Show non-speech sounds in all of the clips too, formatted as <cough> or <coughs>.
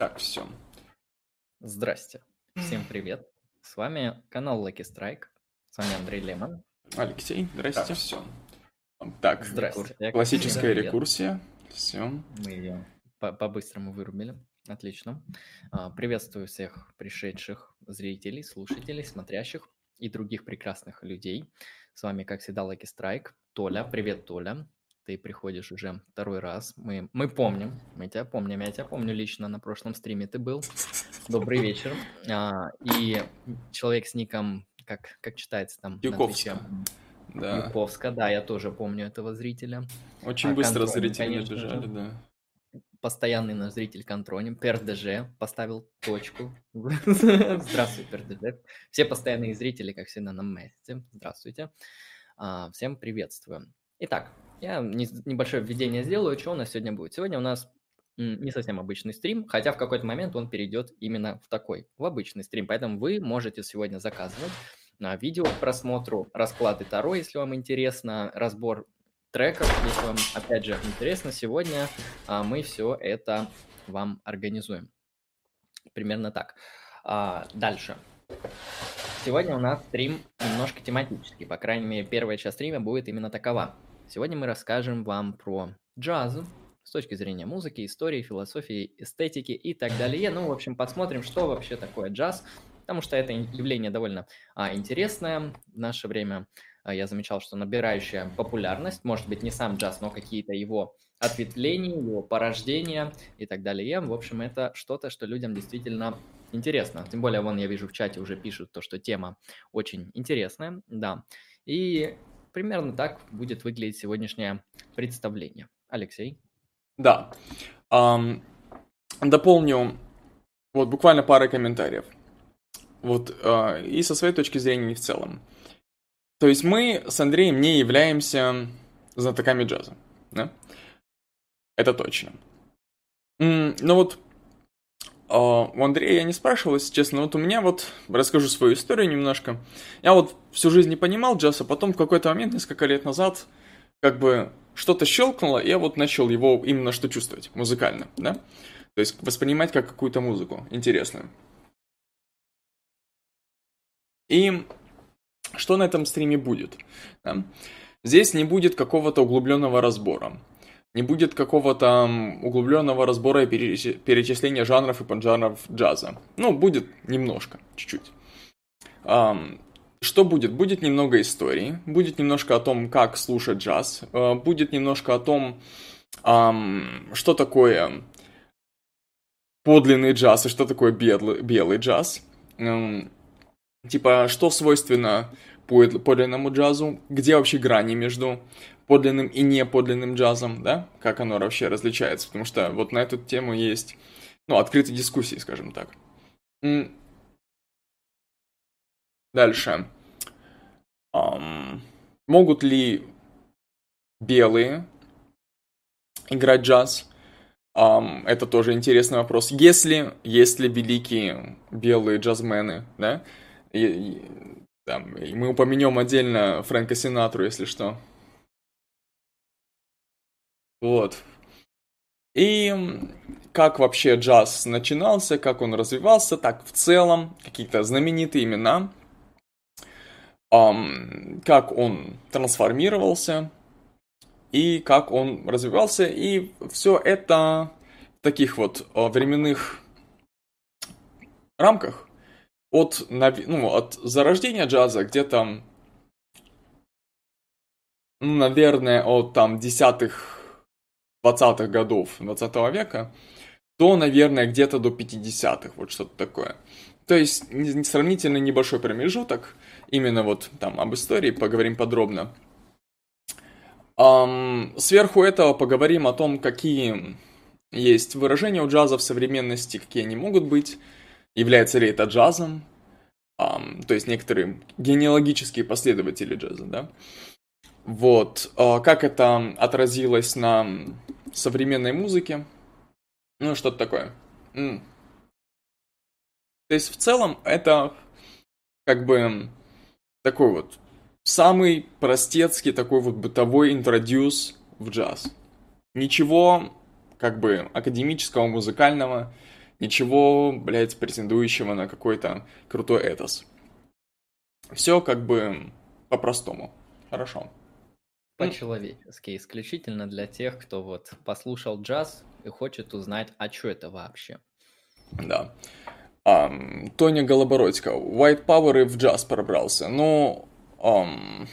Так, все. Здрасте. Всем <sighs> привет. С вами канал Lucky Strike. С вами Андрей Лемон. Алексей, здрасте. Так, все. Так, Здрасте. классическая рекурсия. Все. Мы ее по-быстрому вырубили. Отлично. А, приветствую всех пришедших зрителей, слушателей, смотрящих и других прекрасных людей. С вами, как всегда, Lucky Strike. Толя. Привет, Толя ты приходишь уже второй раз. Мы, мы помним, мы тебя помним, я тебя помню лично, на прошлом стриме ты был. Добрый вечер. А, и человек с ником, как, как читается там? Юковска. Да. Юковска, да, я тоже помню этого зрителя. Очень а, быстро контроль, зрители конечно, набежали, да. Постоянный наш зритель контроним. ПРДЖ поставил точку. <laughs> Здравствуй, ПРДЖ. Все постоянные зрители, как всегда, на месте. Здравствуйте. А, всем приветствую. Итак, я небольшое введение сделаю, что у нас сегодня будет. Сегодня у нас не совсем обычный стрим, хотя в какой-то момент он перейдет именно в такой, в обычный стрим. Поэтому вы можете сегодня заказывать на видео к просмотру расклады Таро, если вам интересно, разбор треков, если вам, опять же, интересно. Сегодня а, мы все это вам организуем. Примерно так. А, дальше. Сегодня у нас стрим немножко тематический. По крайней мере, первая часть стрима будет именно такова. Сегодня мы расскажем вам про джаз с точки зрения музыки, истории, философии, эстетики и так далее. Ну, в общем, посмотрим, что вообще такое джаз, потому что это явление довольно а, интересное в наше время. А, я замечал, что набирающая популярность, может быть, не сам джаз, но какие-то его ответвления, его порождения и так далее. В общем, это что-то, что людям действительно интересно. Тем более, вон я вижу в чате уже пишут то, что тема очень интересная, да. И примерно так будет выглядеть сегодняшнее представление. Алексей? Да. Um, дополню вот буквально пара комментариев. Вот uh, и со своей точки зрения и в целом. То есть мы с Андреем не являемся знатоками джаза, да? Это точно. Но вот а, у Андрея я не спрашивал, если честно, вот у меня вот, расскажу свою историю немножко. Я вот всю жизнь не понимал джаз, а потом в какой-то момент, несколько лет назад, как бы что-то щелкнуло, и я вот начал его именно что чувствовать, музыкально, да? То есть воспринимать как какую-то музыку интересную. И что на этом стриме будет? Да? Здесь не будет какого-то углубленного разбора не будет какого-то углубленного разбора и перечисления жанров и поджанров джаза. Ну, будет немножко, чуть-чуть. Что будет? Будет немного истории, будет немножко о том, как слушать джаз, а, будет немножко о том, что такое подлинный джаз и что такое белый, белый джаз. Типа, что свойственно подлинному джазу, где вообще грани между подлинным и неподлинным джазом, да, как оно вообще различается, потому что вот на эту тему есть, ну, открытые дискуссии, скажем так. Дальше. Um, могут ли белые играть джаз? Um, это тоже интересный вопрос. Если, если великие белые джазмены, да, и, и, там, и мы упомянем отдельно Фрэнка Синатру, если что, вот. И как вообще джаз начинался, как он развивался, так в целом, какие-то знаменитые имена, um, как он трансформировался и как он развивался, и все это в таких вот временных рамках от, ну, от зарождения джаза где-то, наверное, от там десятых 20-х годов 20 века, то, наверное, где-то до 50-х, вот что-то такое. То есть сравнительно небольшой промежуток, именно вот там об истории поговорим подробно. Um, сверху этого поговорим о том, какие есть выражения у джаза в современности, какие они могут быть, является ли это джазом, um, то есть некоторые генеалогические последователи джаза, да. Вот, uh, как это отразилось на современной музыки. Ну, что-то такое. То есть, в целом, это как бы такой вот самый простецкий такой вот бытовой интродюс в джаз. Ничего как бы академического, музыкального ничего, блядь, претендующего на какой-то крутой этос. Все как бы по-простому. Хорошо. По-человечески, исключительно для тех, кто вот послушал джаз и хочет узнать, а что это вообще. Да. Um, Тоня Голобородько. White Power и в джаз пробрался. Ну, um,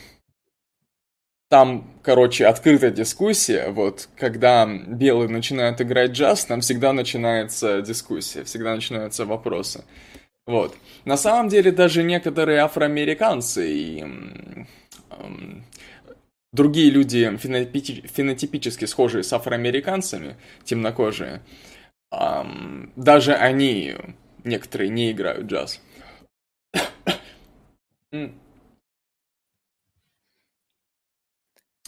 там, короче, открытая дискуссия. Вот, когда белые начинают играть джаз, там всегда начинается дискуссия, всегда начинаются вопросы. Вот. На самом деле, даже некоторые афроамериканцы и другие люди, фенотипически схожие с афроамериканцами, темнокожие, даже они, некоторые, не играют джаз.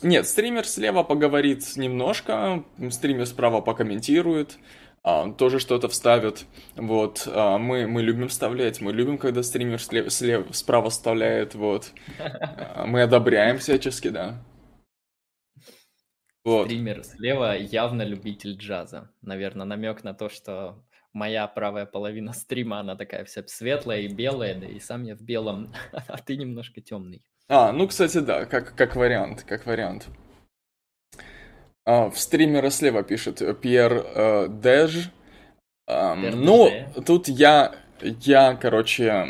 Нет, стример слева поговорит немножко, стример справа покомментирует, а, тоже что-то вставит. Вот, а, мы, мы любим вставлять, мы любим, когда стример слева, слева, справа вставляет, вот. <laughs> А, мы одобряем всячески, да. Вот. Стример слева явно любитель джаза. Наверное, намек на то, что моя правая половина стрима, она такая вся светлая и белая, да и сам я в белом, <laughs> а ты немножко темный. А, ну, кстати, да, как, как вариант, как вариант. А, в стримера слева пишет Пьер э, Деж. Э, ну, тут я, я, короче,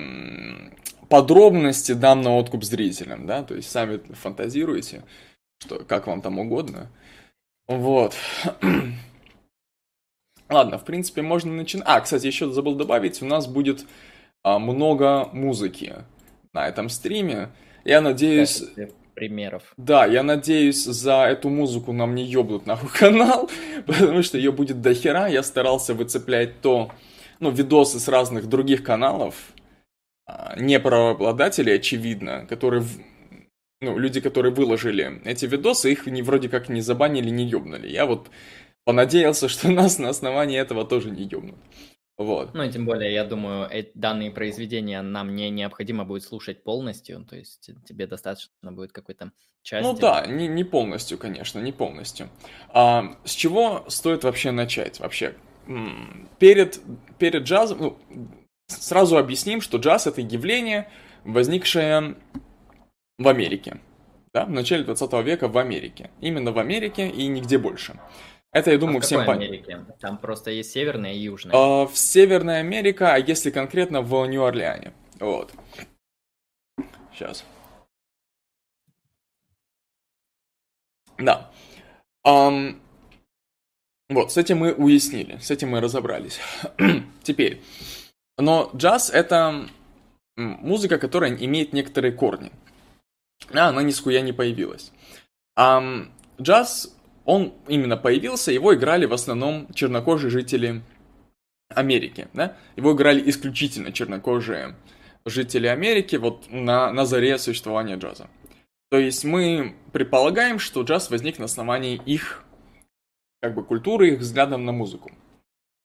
подробности дам на откуп зрителям, да, то есть сами фантазируете, что, как вам там угодно. Вот. <clears throat> Ладно, в принципе, можно начинать. А, кстати, еще забыл добавить, у нас будет а, много музыки на этом стриме. Я надеюсь... примеров. Да, я надеюсь, за эту музыку нам не ёбнут нахуй канал, <laughs> потому что ее будет дохера. Я старался выцеплять то, ну, видосы с разных других каналов, а, не правообладателей, очевидно, которые, ну, люди, которые выложили эти видосы, их не, вроде как не забанили, не ёбнули. Я вот понадеялся, что <laughs> нас на основании этого тоже не ёбнут. Вот. Ну и тем более, я думаю, эти данные произведения нам не необходимо будет слушать полностью, то есть тебе достаточно будет какой-то части. Ну да, не, не полностью, конечно, не полностью. А, с чего стоит вообще начать? Вообще, перед, перед джазом, ну, сразу объясним, что джаз это явление, возникшее в Америке, да, в начале 20 века в Америке. Именно в Америке и нигде больше. Это, я думаю, а всем понятно. Там просто есть северная и южная. А, в Северной Америке, а если конкретно в Нью-Орлеане. Вот. Сейчас. Да. Um, вот, с этим мы уяснили, с этим мы разобрались. <clears throat> Теперь. Но джаз это музыка, которая имеет некоторые корни. А, она ни с хуя не появилась. Джаз он именно появился, его играли в основном чернокожие жители Америки, да? Его играли исключительно чернокожие жители Америки вот на, на заре существования джаза. То есть мы предполагаем, что джаз возник на основании их как бы культуры, их взглядом на музыку.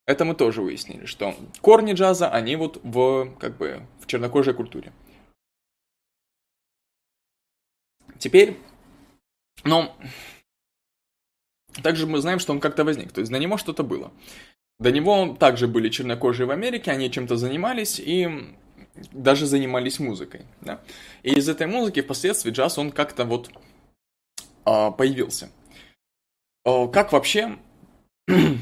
Это мы тоже выяснили, что корни джаза, они вот в, как бы, в чернокожей культуре. Теперь, ну, также мы знаем, что он как-то возник, то есть до него что-то было. До него также были чернокожие в Америке, они чем-то занимались и даже занимались музыкой. Да? И из этой музыки впоследствии джаз, он как-то вот э, появился. Э, как вообще... э,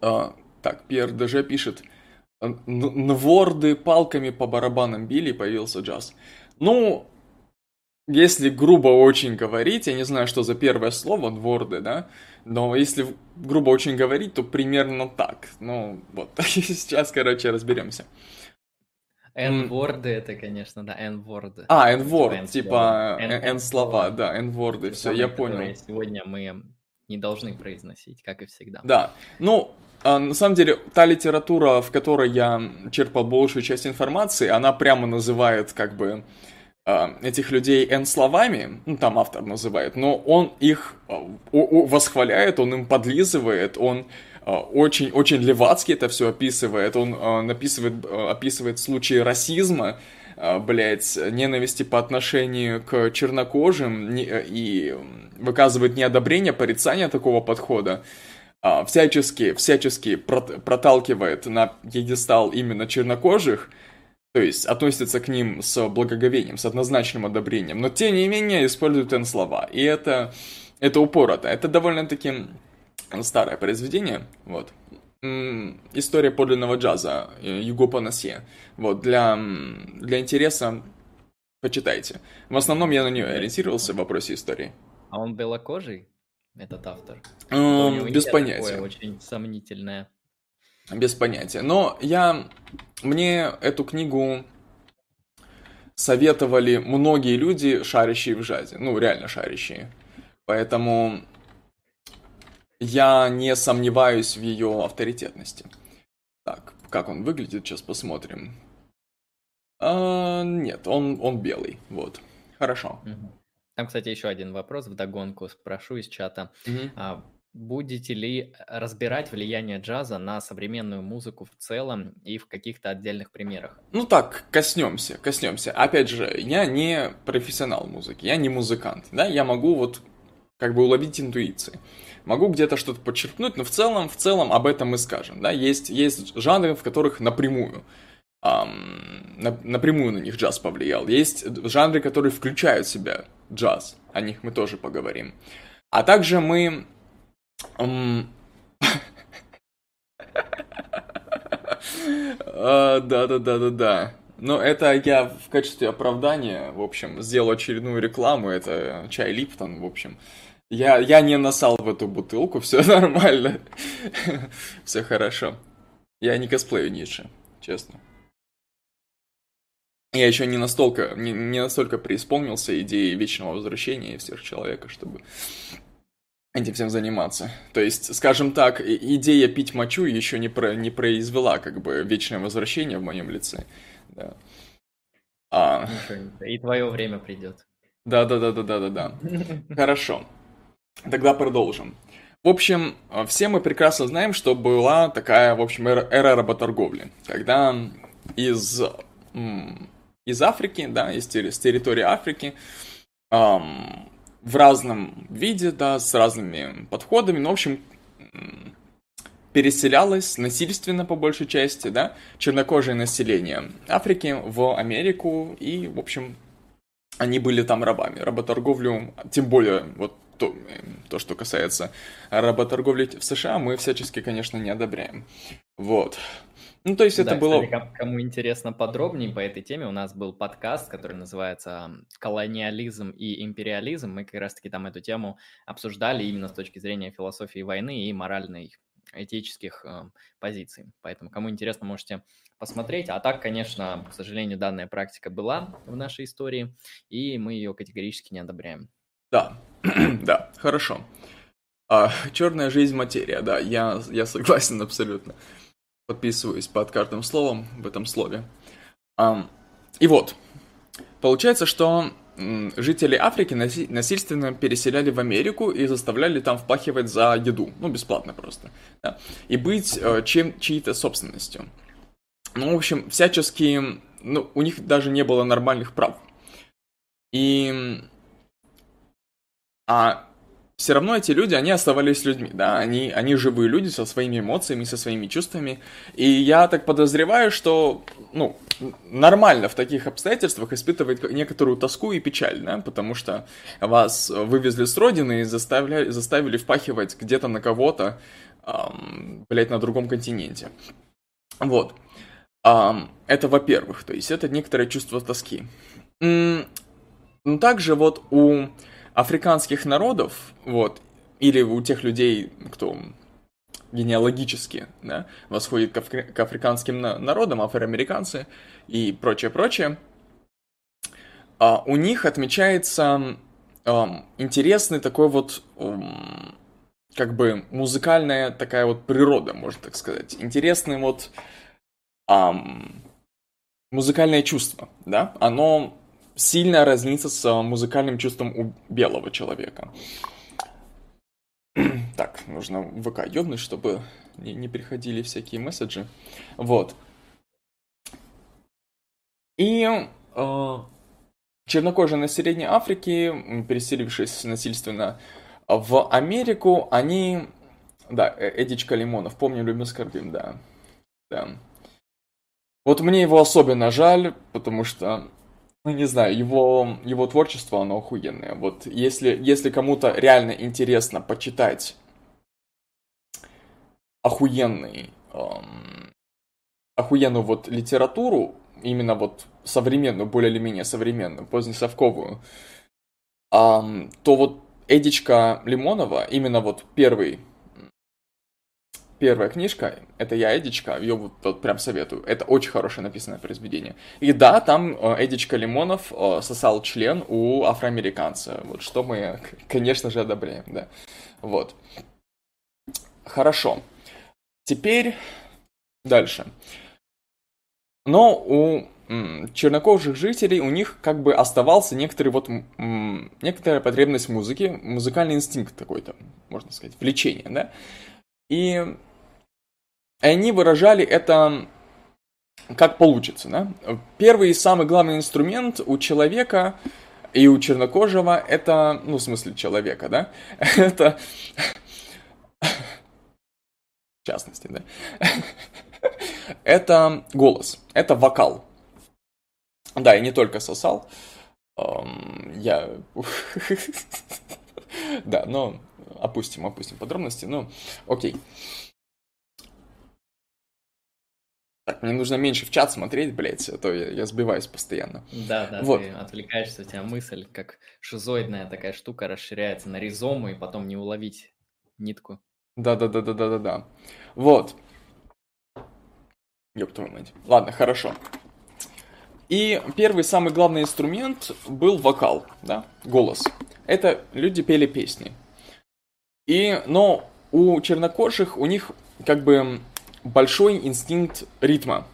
<clears throat> так, Пьер ДЖ пишет, Нворды палками по барабанам били, появился джаз. Ну, если грубо очень говорить, я не знаю, что за первое слово, дворды, да, но если грубо очень говорить, то примерно так. Ну, вот, <laughs> сейчас, короче, разберемся. N-ворды это, конечно, да, N-ворды. А, N-ворд, типа N-слова, да, N-ворды, все, я понял. Сегодня мы не должны произносить, как и всегда. Да, ну, а, на самом деле, та литература, в которой я черпал большую часть информации, она прямо называет, как бы, этих людей N словами, ну там автор называет, но он их а, восхваляет, он им подлизывает, он очень-очень а, левацки это все описывает, он написывает, описывает случаи расизма, блять, ненависти по отношению к чернокожим и выказывает неодобрение, порицание такого подхода. а, всячески, всячески проталкивает на пьедестал именно чернокожих, то есть относится к ним с благоговением, с однозначным одобрением, но тем не менее использует N-слова. И это, это упорото. Это довольно-таки старое произведение, вот. История подлинного джаза Юго Панасье. Вот, для, для интереса почитайте. В основном я на нее ориентировался в вопросе истории. А он белокожий, этот автор? Um, без понятия. очень сомнительное. Без понятия. Но я... Мне эту книгу советовали многие люди, шарящие в джазе. Ну, реально шарящие. Поэтому я не сомневаюсь в ее авторитетности. Так, как он выглядит, сейчас посмотрим. А, нет, он, он белый, вот. Хорошо. Там, кстати, еще один вопрос в догонку спрошу из чата. Угу. А, будете ли разбирать влияние джаза на современную музыку в целом и в каких-то отдельных примерах? Ну так, коснемся, коснемся. Опять же, я не профессионал музыки, я не музыкант, да, я могу вот как бы уловить интуиции могу где-то что-то подчеркнуть, но в целом, в целом об этом мы скажем, да, есть, есть жанры, в которых напрямую, эм, на, напрямую на них джаз повлиял, есть жанры, которые включают в себя джаз, о них мы тоже поговорим, а также мы... <laughs> Да-да-да-да-да. Но это я в качестве оправдания, в общем, сделал очередную рекламу, это чай Липтон, в общем. Я, я не насал в эту бутылку, <laughs> все нормально. <laughs> все хорошо. Я не косплею Ницше, честно. Я еще не настолько, не, не настолько преисполнился идеей вечного возвращения всех человека, чтобы этим всем заниматься. То есть, скажем так, идея пить мочу еще не, про, не произвела как бы вечное возвращение в моем лице. Да. А... И твое время придет. Да, да, да, да, да, да, да. Хорошо. Тогда продолжим. В общем, все мы прекрасно знаем, что была такая, в общем, эра, эра работорговли, когда из, из Африки, да, из, с территории Африки, эм, в разном виде, да, с разными подходами, ну, в общем, переселялось насильственно по большей части, да, чернокожее население Африки в Америку, и, в общем, они были там рабами. Работорговлю, тем более, вот то, то, что касается работорговли в США, мы всячески, конечно, не одобряем. Вот. Ну, то есть да, это было... Кому интересно подробнее по этой теме, у нас был подкаст, который называется «Колониализм и империализм». Мы как раз-таки там эту тему обсуждали именно с точки зрения философии войны и моральной этических э, позиций. Поэтому, кому интересно, можете посмотреть. А так, конечно, к сожалению, данная практика была в нашей истории, и мы ее категорически не одобряем. Да, <clears throat> да, хорошо. А, черная жизнь материя, да, я, я согласен абсолютно. Подписываюсь под каждым словом в этом слове. И вот, получается, что жители Африки насильственно переселяли в Америку и заставляли там впахивать за еду, ну, бесплатно просто, да, и быть э, чем чьей-то собственностью. Ну, в общем, всячески, ну, у них даже не было нормальных прав. И а все равно эти люди, они оставались людьми, да, они, они живые люди со своими эмоциями, со своими чувствами, и я так подозреваю, что, ну, нормально в таких обстоятельствах испытывать некоторую тоску и печаль, да, потому что вас вывезли с родины и заставили, заставили впахивать где-то на кого-то, эм, блядь, на другом континенте. Вот. Эм, это во-первых, то есть это некоторое чувство тоски. Но также вот у африканских народов, вот, или у тех людей, кто генеалогически, да, восходит к, афри- к африканским народам, афроамериканцы и прочее, прочее, а, у них отмечается а, интересный такой вот, а, как бы музыкальная такая вот природа, можно так сказать. Интересный вот а, музыкальное чувство, да, оно сильно разнится с э, музыкальным чувством у белого человека. <clears throat> Так, нужно ВК ёбнуть, чтобы не, не приходили всякие месседжи. Вот. И э, чернокожие население Африки, переселившись насильственно в Америку, они Да, э, Эдичка Лимонов. Помню, любим, скорбим, да. Да. Вот мне его особенно жаль, потому что, ну не знаю, его, его творчество, оно охуенное. Вот если, если кому-то реально интересно почитать охуенный, эм, охуенную вот литературу, именно вот современную, более или менее современную, позднесовковую, эм, то вот Эдичка Лимонова, именно вот первый первая книжка, это я, Эдичка, ее вот, вот прям советую. Это очень хорошее написанное произведение. И да, там э, Эдичка Лимонов э, сосал член у афроамериканца. Вот что мы, конечно же, одобряем, да. Вот. Хорошо. Теперь дальше. Но у чернокожих жителей у них как бы оставался некоторый вот некоторая потребность в музыке, музыкальный инстинкт какой-то, можно сказать, влечение, да. И они выражали это как получится, да? Первый и самый главный инструмент у человека и у чернокожего это, ну, в смысле человека, да? <laughs> Это... В частности, да? <laughs> Это голос, это вокал. Да, и не только сосал. Я... <laughs> Да, но опустим, опустим подробности, ну, окей. Так, мне нужно меньше в чат смотреть, блядь, а то я, я сбиваюсь постоянно. Да, да, вот. ты отвлекаешься, у тебя мысль, как шизоидная такая штука, расширяется на ризому, и потом не уловить нитку. Да-да-да-да-да-да-да. Вот. Ёб твою мать. Ладно, хорошо. И первый, самый главный инструмент был вокал, да, голос. Это люди пели песни. И, но у чернокожих, у них как бы большой инстинкт ритма.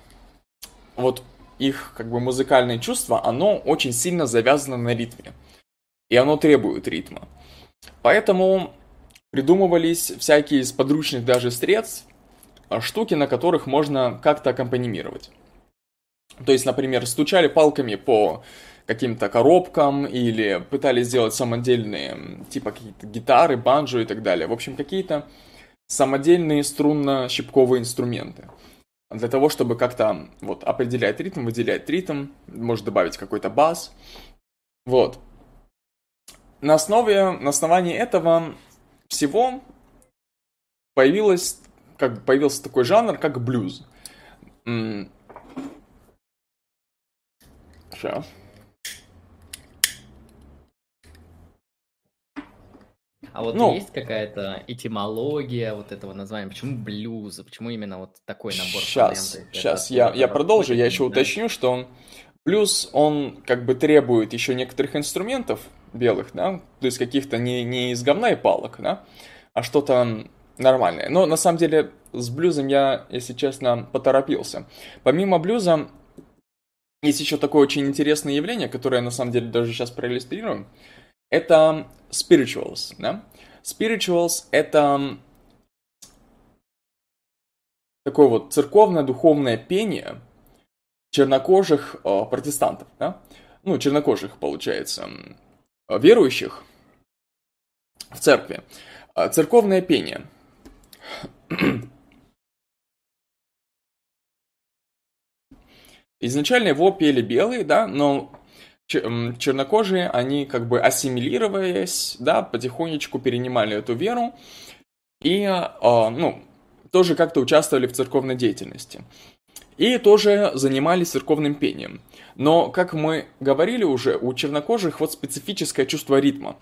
Вот их как бы музыкальное чувство, оно очень сильно завязано на ритме. И оно требует ритма. Поэтому придумывались всякие из подручных даже средств, а, штуки, на которых можно как-то аккомпанимировать. То есть, например, стучали палками по каким-то коробкам или пытались сделать самодельные, типа какие-то гитары, банджо и так далее. В общем, какие-то самодельные струнно-щипковые инструменты. Для того, чтобы как-то вот определять ритм, выделять ритм, может добавить какой-то бас. Вот. На основе, на основании этого всего появилось, как появился такой жанр, как блюз. Сейчас. А вот ну, есть какая-то этимология вот этого названия? Почему блюз? Почему именно вот такой набор Сейчас, сейчас, я, я продолжу, я еще да? уточню, что он, блюз, он как бы требует еще некоторых инструментов белых, да, то есть каких-то не, не из говна и палок, да, а что-то нормальное. Но на самом деле с блюзом я, если честно, поторопился. Помимо блюза, есть еще такое очень интересное явление, которое я на самом деле даже сейчас проиллюстрирую это spirituals, да? Spirituals — это такое вот церковное-духовное пение чернокожих э, протестантов, да? Ну, чернокожих, получается, верующих в церкви. Э, церковное пение. Изначально его пели белые, да, но чернокожие, они как бы ассимилировались, да, потихонечку перенимали эту веру и, а, ну, тоже как-то участвовали в церковной деятельности. И тоже занимались церковным пением. Но, как мы говорили уже, у чернокожих вот специфическое чувство ритма.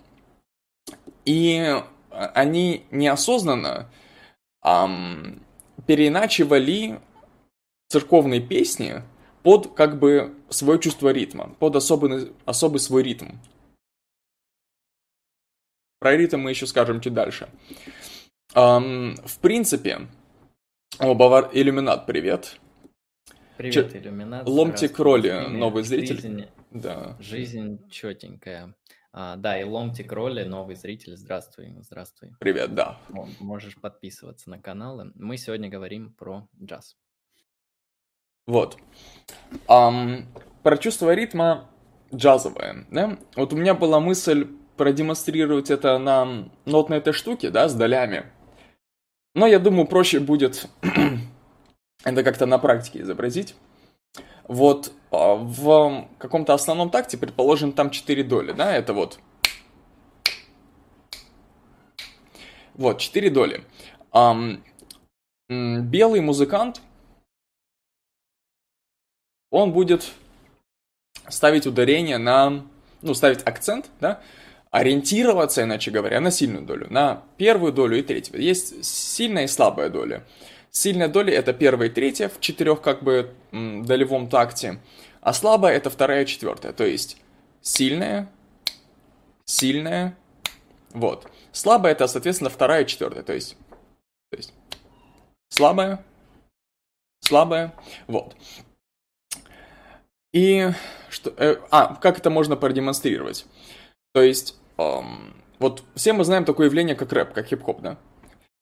И они неосознанно эм, переиначивали церковные песни под как бы свое чувство ритма, под особый, особый свой ритм. Про ритм мы еще скажем чуть дальше. Um, в принципе, о, Бавар... Иллюминат, привет. Привет, Ч... Иллюминат. Ломтик роли, новый зритель. Жизнь, да. жизнь четенькая. А, да, и Ломтик роли, новый зритель. Здравствуй, здравствуй. Привет, да. Можешь подписываться на каналы. Мы сегодня говорим про джаз. Вот. Um, про чувство ритма джазовое, да? Вот у меня была мысль продемонстрировать это на нотной этой штуке, да, с долями. Но я думаю, проще будет <clears throat> это как-то на практике изобразить. Вот а, в каком-то основном такте, предположим, там 4 доли, да, это вот. Вот, 4 доли. Um, белый музыкант, он будет ставить ударение на, ну, ставить акцент, да, ориентироваться, иначе говоря, на сильную долю, на первую долю и третью. Есть сильная и слабая доля. Сильная доля это первая и третья в четырех как бы долевом такте, а слабая это вторая и четвертая. То есть сильная, сильная, вот. Слабая это, соответственно, вторая и четвертая. То есть, то есть слабая, слабая, вот. И что, э, а, как это можно продемонстрировать? То есть, эм, вот все мы знаем такое явление, как рэп, как хип-хоп, да?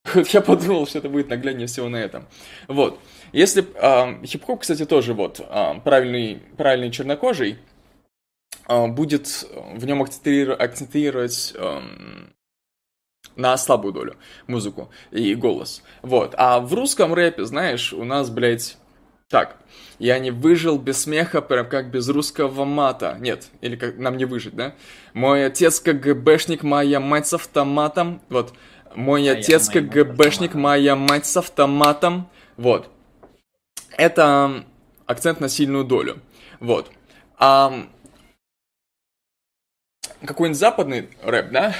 <laughs> Я подумал, что это будет нагляднее всего на этом. Вот. Если э, хип-хоп, кстати, тоже вот э, правильный, правильный чернокожий, э, будет в нем акцентировать э, на слабую долю музыку и голос. Вот. А в русском рэпе, знаешь, у нас, блядь, так, я не выжил без смеха, прям как без русского мата. Нет, или как нам не выжить, да? Мой отец КГБшник, моя мать с автоматом. Вот. Мой а отец КГБшник, моя мать с автоматом. Вот. Это акцент на сильную долю. Вот. А какой-нибудь западный рэп, да?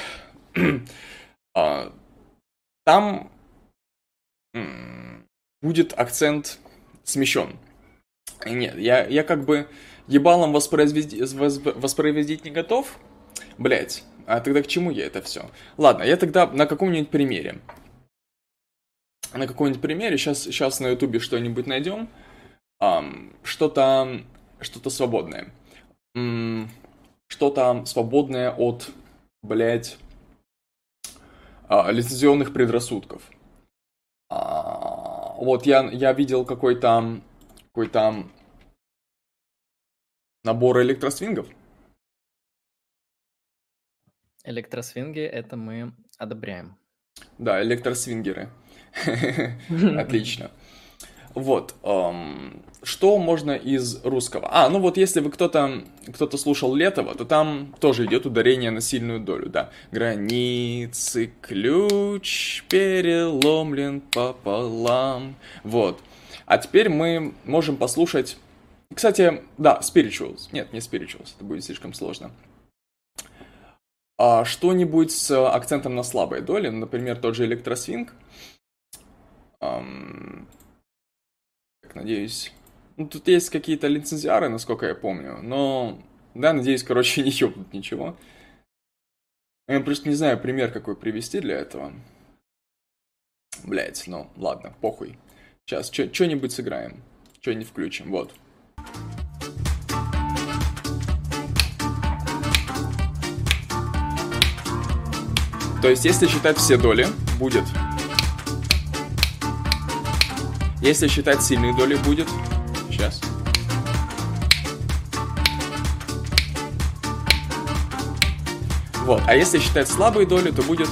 <clears throat> а, там будет акцент смещен. Нет, я, я как бы ебалом воспроизвести, воспроизводить не готов. Блять, а тогда к чему я это все? Ладно, я тогда на каком-нибудь примере. На каком-нибудь примере, сейчас, сейчас на ютубе что-нибудь найдем. Um, что-то что-то свободное. Um, что-то свободное от, блять, uh, лицензионных предрассудков. Вот я, я видел какой-то какой-то набор электросвингов. Электросвинги это мы одобряем. Да, электросвингеры. <laughs> <laughs> Отлично. Вот. Что можно из русского? А, ну вот если вы кто-то кто-то слушал Летова, то там тоже идет ударение на сильную долю, да. Границы ключ переломлен пополам. Вот. А теперь мы можем послушать... Кстати, да, Spirituals. Нет, не Spirituals, это будет слишком сложно. А что-нибудь с акцентом на слабой доли, например, тот же электросвинг. Эм... Надеюсь... Ну, тут есть какие-то лицензиары, насколько я помню, но... Да, надеюсь, короче, <laughs> не ёбнут ничего. Я просто не знаю пример какой привести для этого. Блять, ну ладно, похуй. Сейчас что-нибудь сыграем. Что-нибудь включим. Вот. То есть, если считать все доли, будет. Если считать сильные доли, будет. Сейчас. Вот. А если считать слабые доли, то будет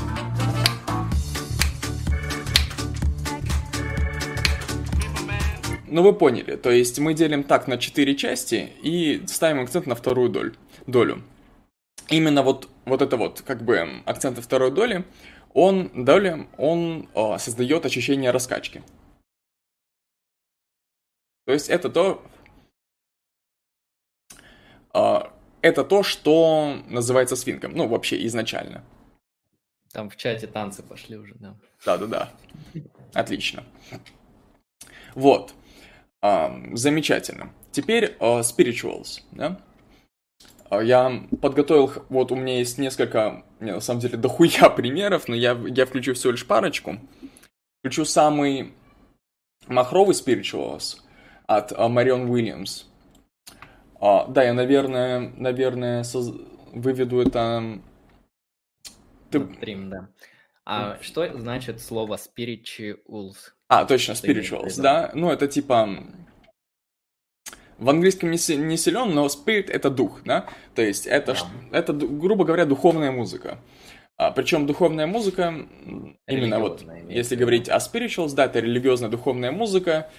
Ну, вы поняли. То есть мы делим так на 4 части и ставим акцент на вторую доль, долю. Именно вот, вот это вот, как бы, акцент второй доли, он, доля, он о, создает ощущение раскачки. То есть это то, о, это то, что называется свингом. Ну, вообще, изначально. Там в чате танцы пошли уже, да. Да-да-да. Отлично. Вот. Uh, замечательно. Теперь uh, spirituals, да? Я подготовил, вот у меня есть несколько, не, на самом деле, дохуя примеров, но я, я включу всего лишь парочку. Включу самый махровый spirituals от Марион Уильямс. Да, я, наверное, наверное, соз... выведу это... Ты... Стрим, да. А что значит слово spirituals? А, точно, spirituals, да. Ну, это типа... В английском не, не силен, но spirit — это дух, да? То есть это, да. это, грубо говоря, духовная музыка. А, причем духовная музыка, именно вот, если говорить о spirituals, да, это религиозная духовная музыка.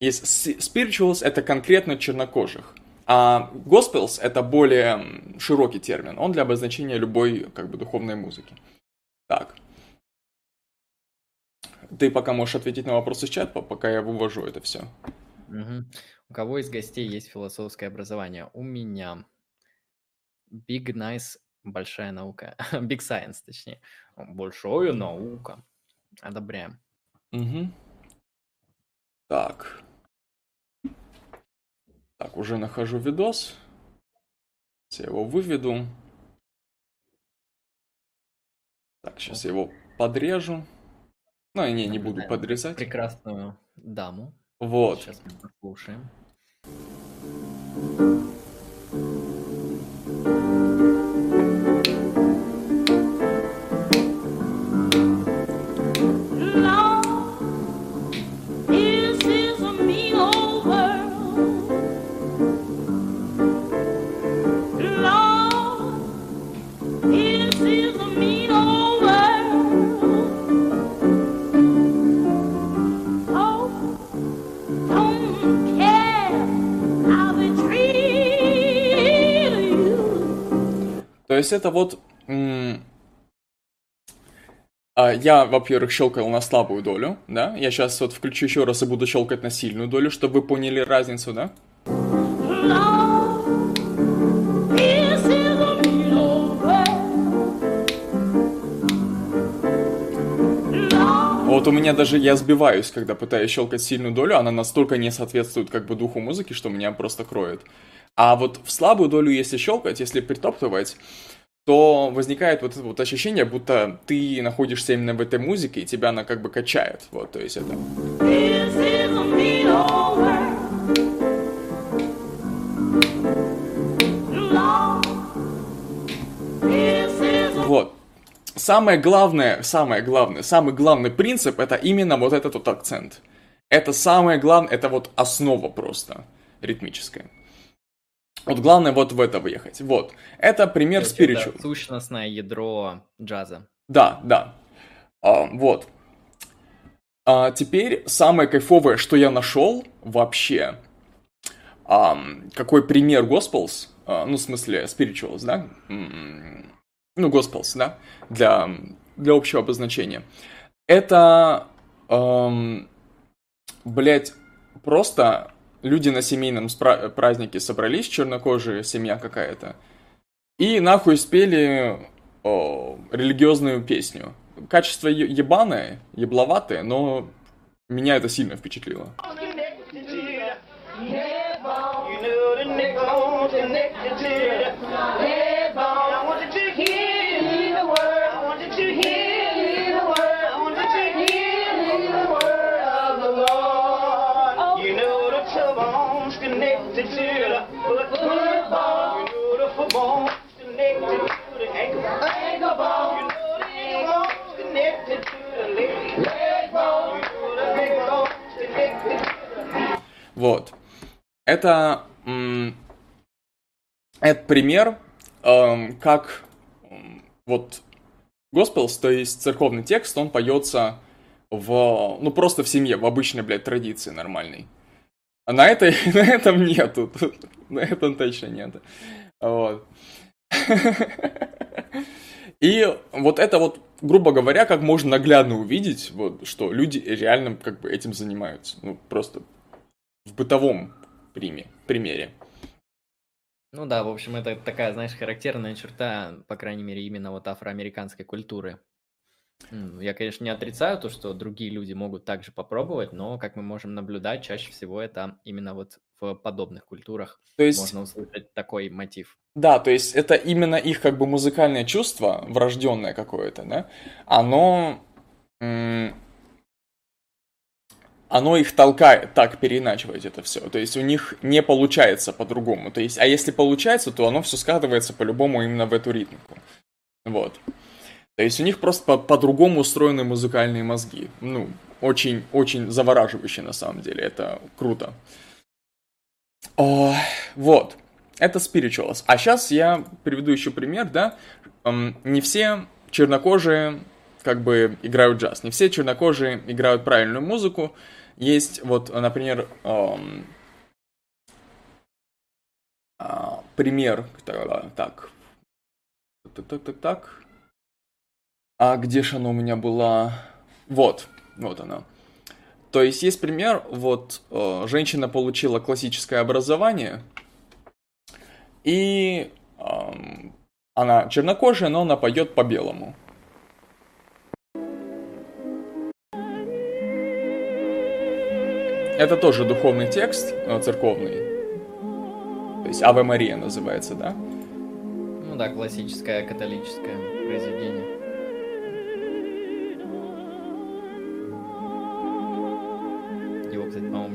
Есть spirituals — это конкретно чернокожих. А gospels — это более широкий термин. Он для обозначения любой, как бы, духовной музыки. Так. Ты пока можешь ответить на вопросы из чата, пока я вывожу это все. Угу. У кого из гостей есть философское образование? У меня. Big Nice Большая наука. <laughs> Big Science, точнее. Большая наука. Одобряем. Угу. Так. Так, уже нахожу видос. Я его выведу. Так, сейчас я его подрежу. Ну, не, не буду подрезать. Прекрасную даму. Вот. Сейчас мы послушаем. Есть это вот... А, я, во-первых, щелкал на слабую долю, да? Я сейчас вот включу еще раз и буду щелкать на сильную долю, чтобы вы поняли разницу, да? Вот у меня даже, я сбиваюсь, когда пытаюсь щелкать сильную долю, она настолько не соответствует как бы духу музыки, что меня просто кроет. А вот в слабую долю, если щелкать, если притоптывать, то возникает вот это вот ощущение, будто ты находишься именно в этой музыке, и тебя она как бы качает. Вот, то есть это... Вот. Самое главное, самое главное, самый главный принцип это именно вот этот вот акцент. Это самое главное, это вот основа просто ритмическая. Вот главное вот в это въехать. Вот. Это пример спиричу. Это сущностное ядро джаза. Да, да. А, вот. А, теперь самое кайфовое, что я нашел вообще. А, какой пример Gospels, а, ну, в смысле, spirituals, да? Ну, Gospels, да? Для, для общего обозначения. Это, эм, блять, просто люди на семейном празднике собрались, чернокожие семья какая-то, и нахуй спели о, религиозную песню. Качество ебаное, ебловатое, но меня это сильно впечатлило. Вот. Это, это пример, эм, как вот Gospels, то есть церковный текст, он поется в, ну просто в семье, в обычной, блядь, традиции нормальной. А на, этой, <laughs> на этом нету, <laughs> на этом точно нет. Вот. <laughs> И вот это вот, грубо говоря, как можно наглядно увидеть, вот, что люди реально как бы этим занимаются. Ну, просто в бытовом приме, примере. Ну да, в общем, это такая, знаешь, характерная черта, по крайней мере, именно вот афроамериканской культуры. Я, конечно, не отрицаю то, что другие люди могут также попробовать, но, как мы можем наблюдать, чаще всего это именно вот в подобных культурах то есть... можно услышать такой мотив. Да, то есть это именно их как бы музыкальное чувство, врожденное какое-то, да, оно оно их толкает так переиначивать это все. То есть у них не получается по-другому. То есть, а если получается, то оно все складывается по-любому именно в эту ритмику. Вот. То есть у них просто по- по-другому устроены музыкальные мозги. Ну, очень-очень завораживающе на самом деле. Это круто. О, вот. Это spirituals. А сейчас я приведу еще пример, да. Не все чернокожие как бы играют джаз. Не все чернокожие играют правильную музыку. Есть вот, например, эм, э, пример, так, так, так, так, так, а где же она у меня была? Вот, вот она. То есть есть пример, вот э, женщина получила классическое образование, и э, она чернокожая, но она поет по-белому. Это тоже духовный текст, э, церковный. То есть Аве Мария называется, да? Ну да, классическое католическое произведение.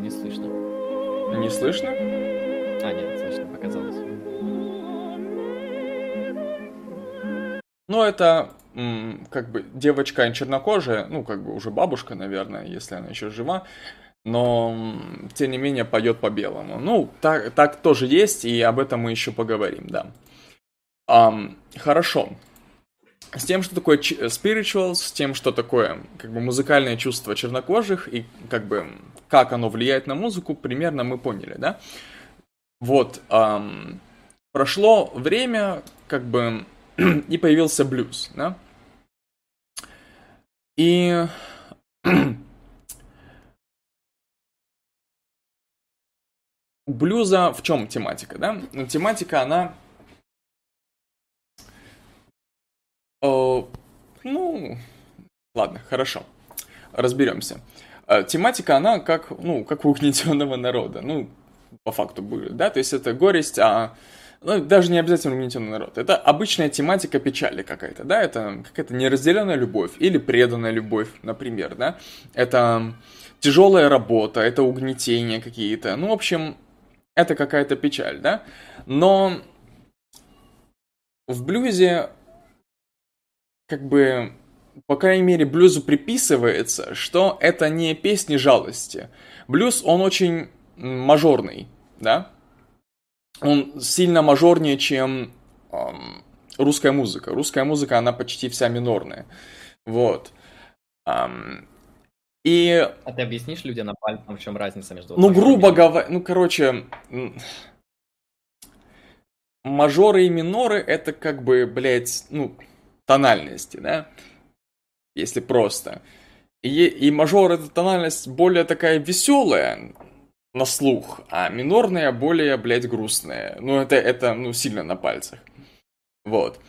не слышно. Не слышно? А, нет, слышно, показалось. Ну, это как бы девочка чернокожая, ну, как бы уже бабушка, наверное, если она еще жива, но, тем не менее, поет по-белому. Ну, так, так тоже есть, и об этом мы еще поговорим, да. Um, хорошо с тем, что такое spiritual, с тем, что такое как бы музыкальное чувство чернокожих и как бы как оно влияет на музыку, примерно мы поняли, да? Вот, эм, прошло время, как бы, <clears throat> и появился блюз, да? И <clears throat> блюза в чем тематика, да? Ну, тематика, она ну, ладно, хорошо. Разберемся. Э, тематика, она как, ну, как у угнетенного народа. Ну, по факту будет, да? То есть это горесть, а ну, даже не обязательно угнетенный народ. Это обычная тематика печали какая-то, да? Это какая-то неразделенная любовь или преданная любовь, например, да? Это тяжелая работа, это угнетение какие-то. Ну, в общем, это какая-то печаль, да? Но в блюзе как бы, по крайней мере, блюзу приписывается, что это не песни жалости. Блюз, он очень мажорный, да? Он сильно мажорнее, чем эм, русская музыка. Русская музыка, она почти вся минорная. Вот. Эм, и... А ты объяснишь людям на пальцем, в чем разница между... Ну, грубо говоря, ну, короче, мажоры и миноры это как бы, блядь, ну, тональности, да, если просто. И, и мажор это тональность более такая веселая на слух, а минорная более, блядь, грустная. Ну, это, это, ну, сильно на пальцах. Вот.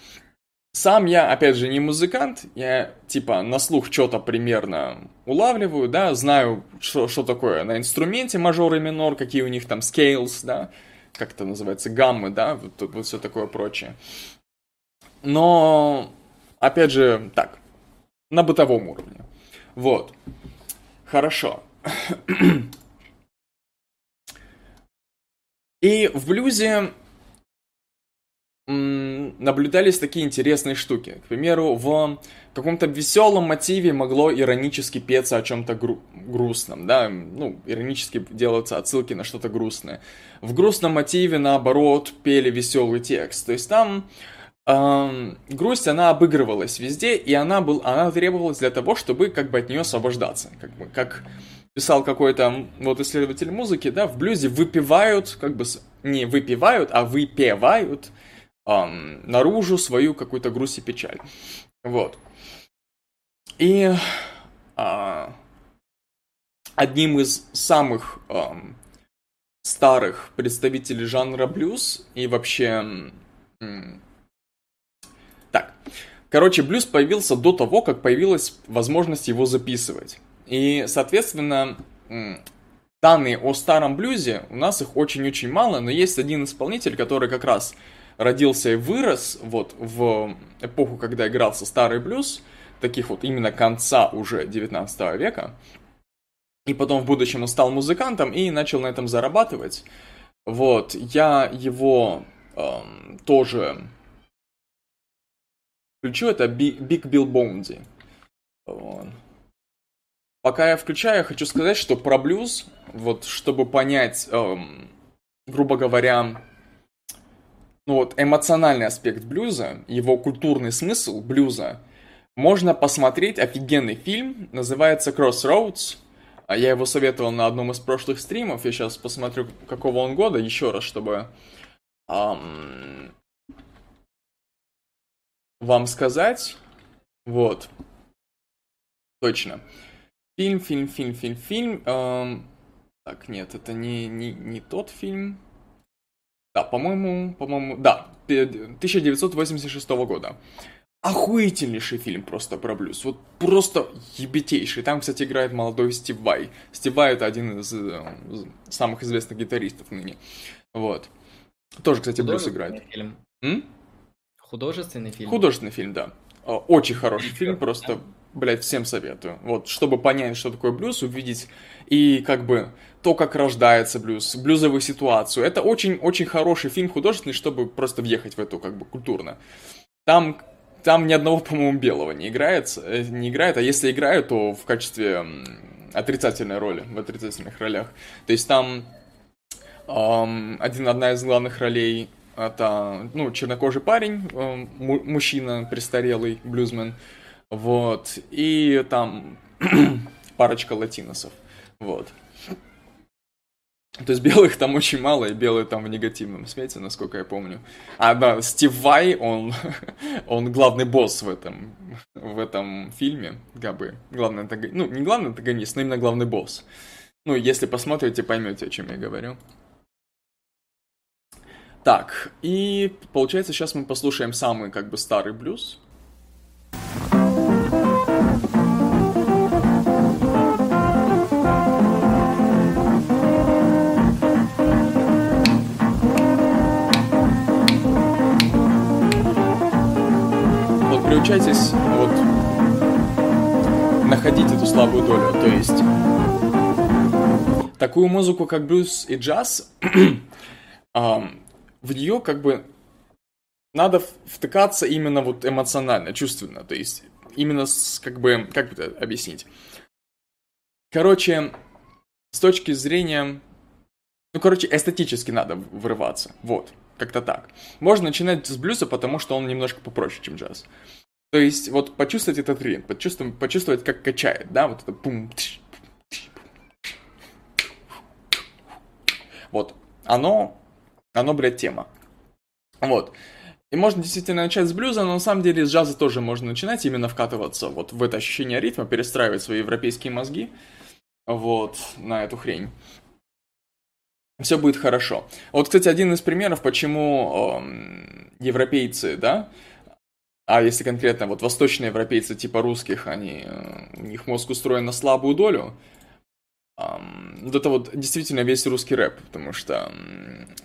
Сам я, опять же, не музыкант, я, типа, на слух что-то примерно улавливаю, да, знаю, что, что такое на инструменте мажор и минор, какие у них там scales, да, как это называется, гаммы, да, вот, вот все такое прочее. Но Опять же, так, на бытовом уровне. Вот. Хорошо. <clears throat> И в блюзе наблюдались такие интересные штуки. К примеру, в каком-то веселом мотиве могло иронически петься о чем-то гру- грустном, да, ну, иронически делаться отсылки на что-то грустное. В грустном мотиве, наоборот, пели веселый текст. То есть там эм, грусть, она обыгрывалась везде, и она, был, она требовалась для того, чтобы как бы от нее освобождаться. Как бы, как писал какой-то вот исследователь музыки, да, в блюзе выпивают, как бы не выпивают, а выпевают эм, наружу свою какую-то грусть и печаль. Вот. И э, одним из самых э, старых представителей жанра блюз и вообще так, короче, блюз появился до того, как появилась возможность его записывать. И, соответственно, данные о старом блюзе, у нас их очень-очень мало, но есть один исполнитель, который как раз родился и вырос вот в эпоху, когда игрался старый блюз, таких вот именно конца уже 19 века, и потом в будущем он стал музыкантом и начал на этом зарабатывать. Вот, я его эм, тоже включу, это Big Bill Bounty. Вот. Пока я включаю, я хочу сказать, что про блюз, вот, чтобы понять, эм, грубо говоря, ну вот, эмоциональный аспект блюза, его культурный смысл блюза, Можно посмотреть офигенный фильм, называется Crossroads. А Я его советовал на одном из прошлых стримов. Я сейчас посмотрю, какого он года, еще раз, чтобы ам, вам сказать. Вот. Точно. Фильм, фильм, фильм, фильм, фильм. ам, так, нет, это не, не, не тот фильм. Да, по-моему, по-моему, да, пе- 1986 года. Охуительнейший фильм просто про блюз. Вот просто ебетейший. Там, кстати, играет молодой Стив Вай. Стив Вай это один из э, самых известных гитаристов ныне. Вот. Тоже, кстати, блюз играет. фильм. М? Художественный фильм. Художественный фильм, да. Э, Очень хороший фильм, просто, блядь, всем советую. Вот, чтобы понять, что такое блюз, увидеть и как бы то, как рождается блюз, блюзовую ситуацию. Это очень-очень хороший фильм художественный, чтобы просто въехать в эту как бы культурно. Там, там ни одного, по-моему, белого не играет, э, не играет, а если играют, то в качестве отрицательной роли, в отрицательных ролях. То есть там Ам, один, одна из главных ролей это, ну, чернокожий парень, эм, му- мужчина, престарелый, блюзмен, вот, и там <clears throat> парочка латиносов, вот. То есть белых там очень мало, и белые там в негативном свете, насколько я помню. А, да, Стив Вай, он, <laughs> он главный босс в этом, в этом фильме, как бы, главный антагонист, ну, не главный антагонист, но именно главный босс. Ну, если посмотрите, поймете, о чем я говорю. Так, и получается, сейчас мы послушаем самый, как бы, старый блюз. Приучайтесь вот находить эту слабую долю. То есть такую музыку, как блюз и джаз, <clears throat> ам, в нее как бы надо втыкаться именно вот эмоционально, чувственно. То есть именно с, как бы, как бы это объяснить? Короче, с точки зрения... Ну, короче, эстетически надо врываться. Вот, как-то так. Можно начинать с блюза, потому что он немножко попроще, чем джаз. То есть, вот почувствовать этот ритм, почувствовать, почувствовать как качает, да, вот это пум Вот, оно, оно, блядь, тема. Вот. И можно действительно начать с блюза, но на самом деле с джаза тоже можно начинать, именно вкатываться вот в это ощущение ритма, перестраивать свои европейские мозги, вот, на эту хрень. Все будет хорошо. Вот, кстати, один из примеров, почему эм, европейцы, да, а если конкретно вот восточные европейцы типа русских, они, э, у них мозг устроен на слабую долю, вот это вот действительно весь русский рэп, потому что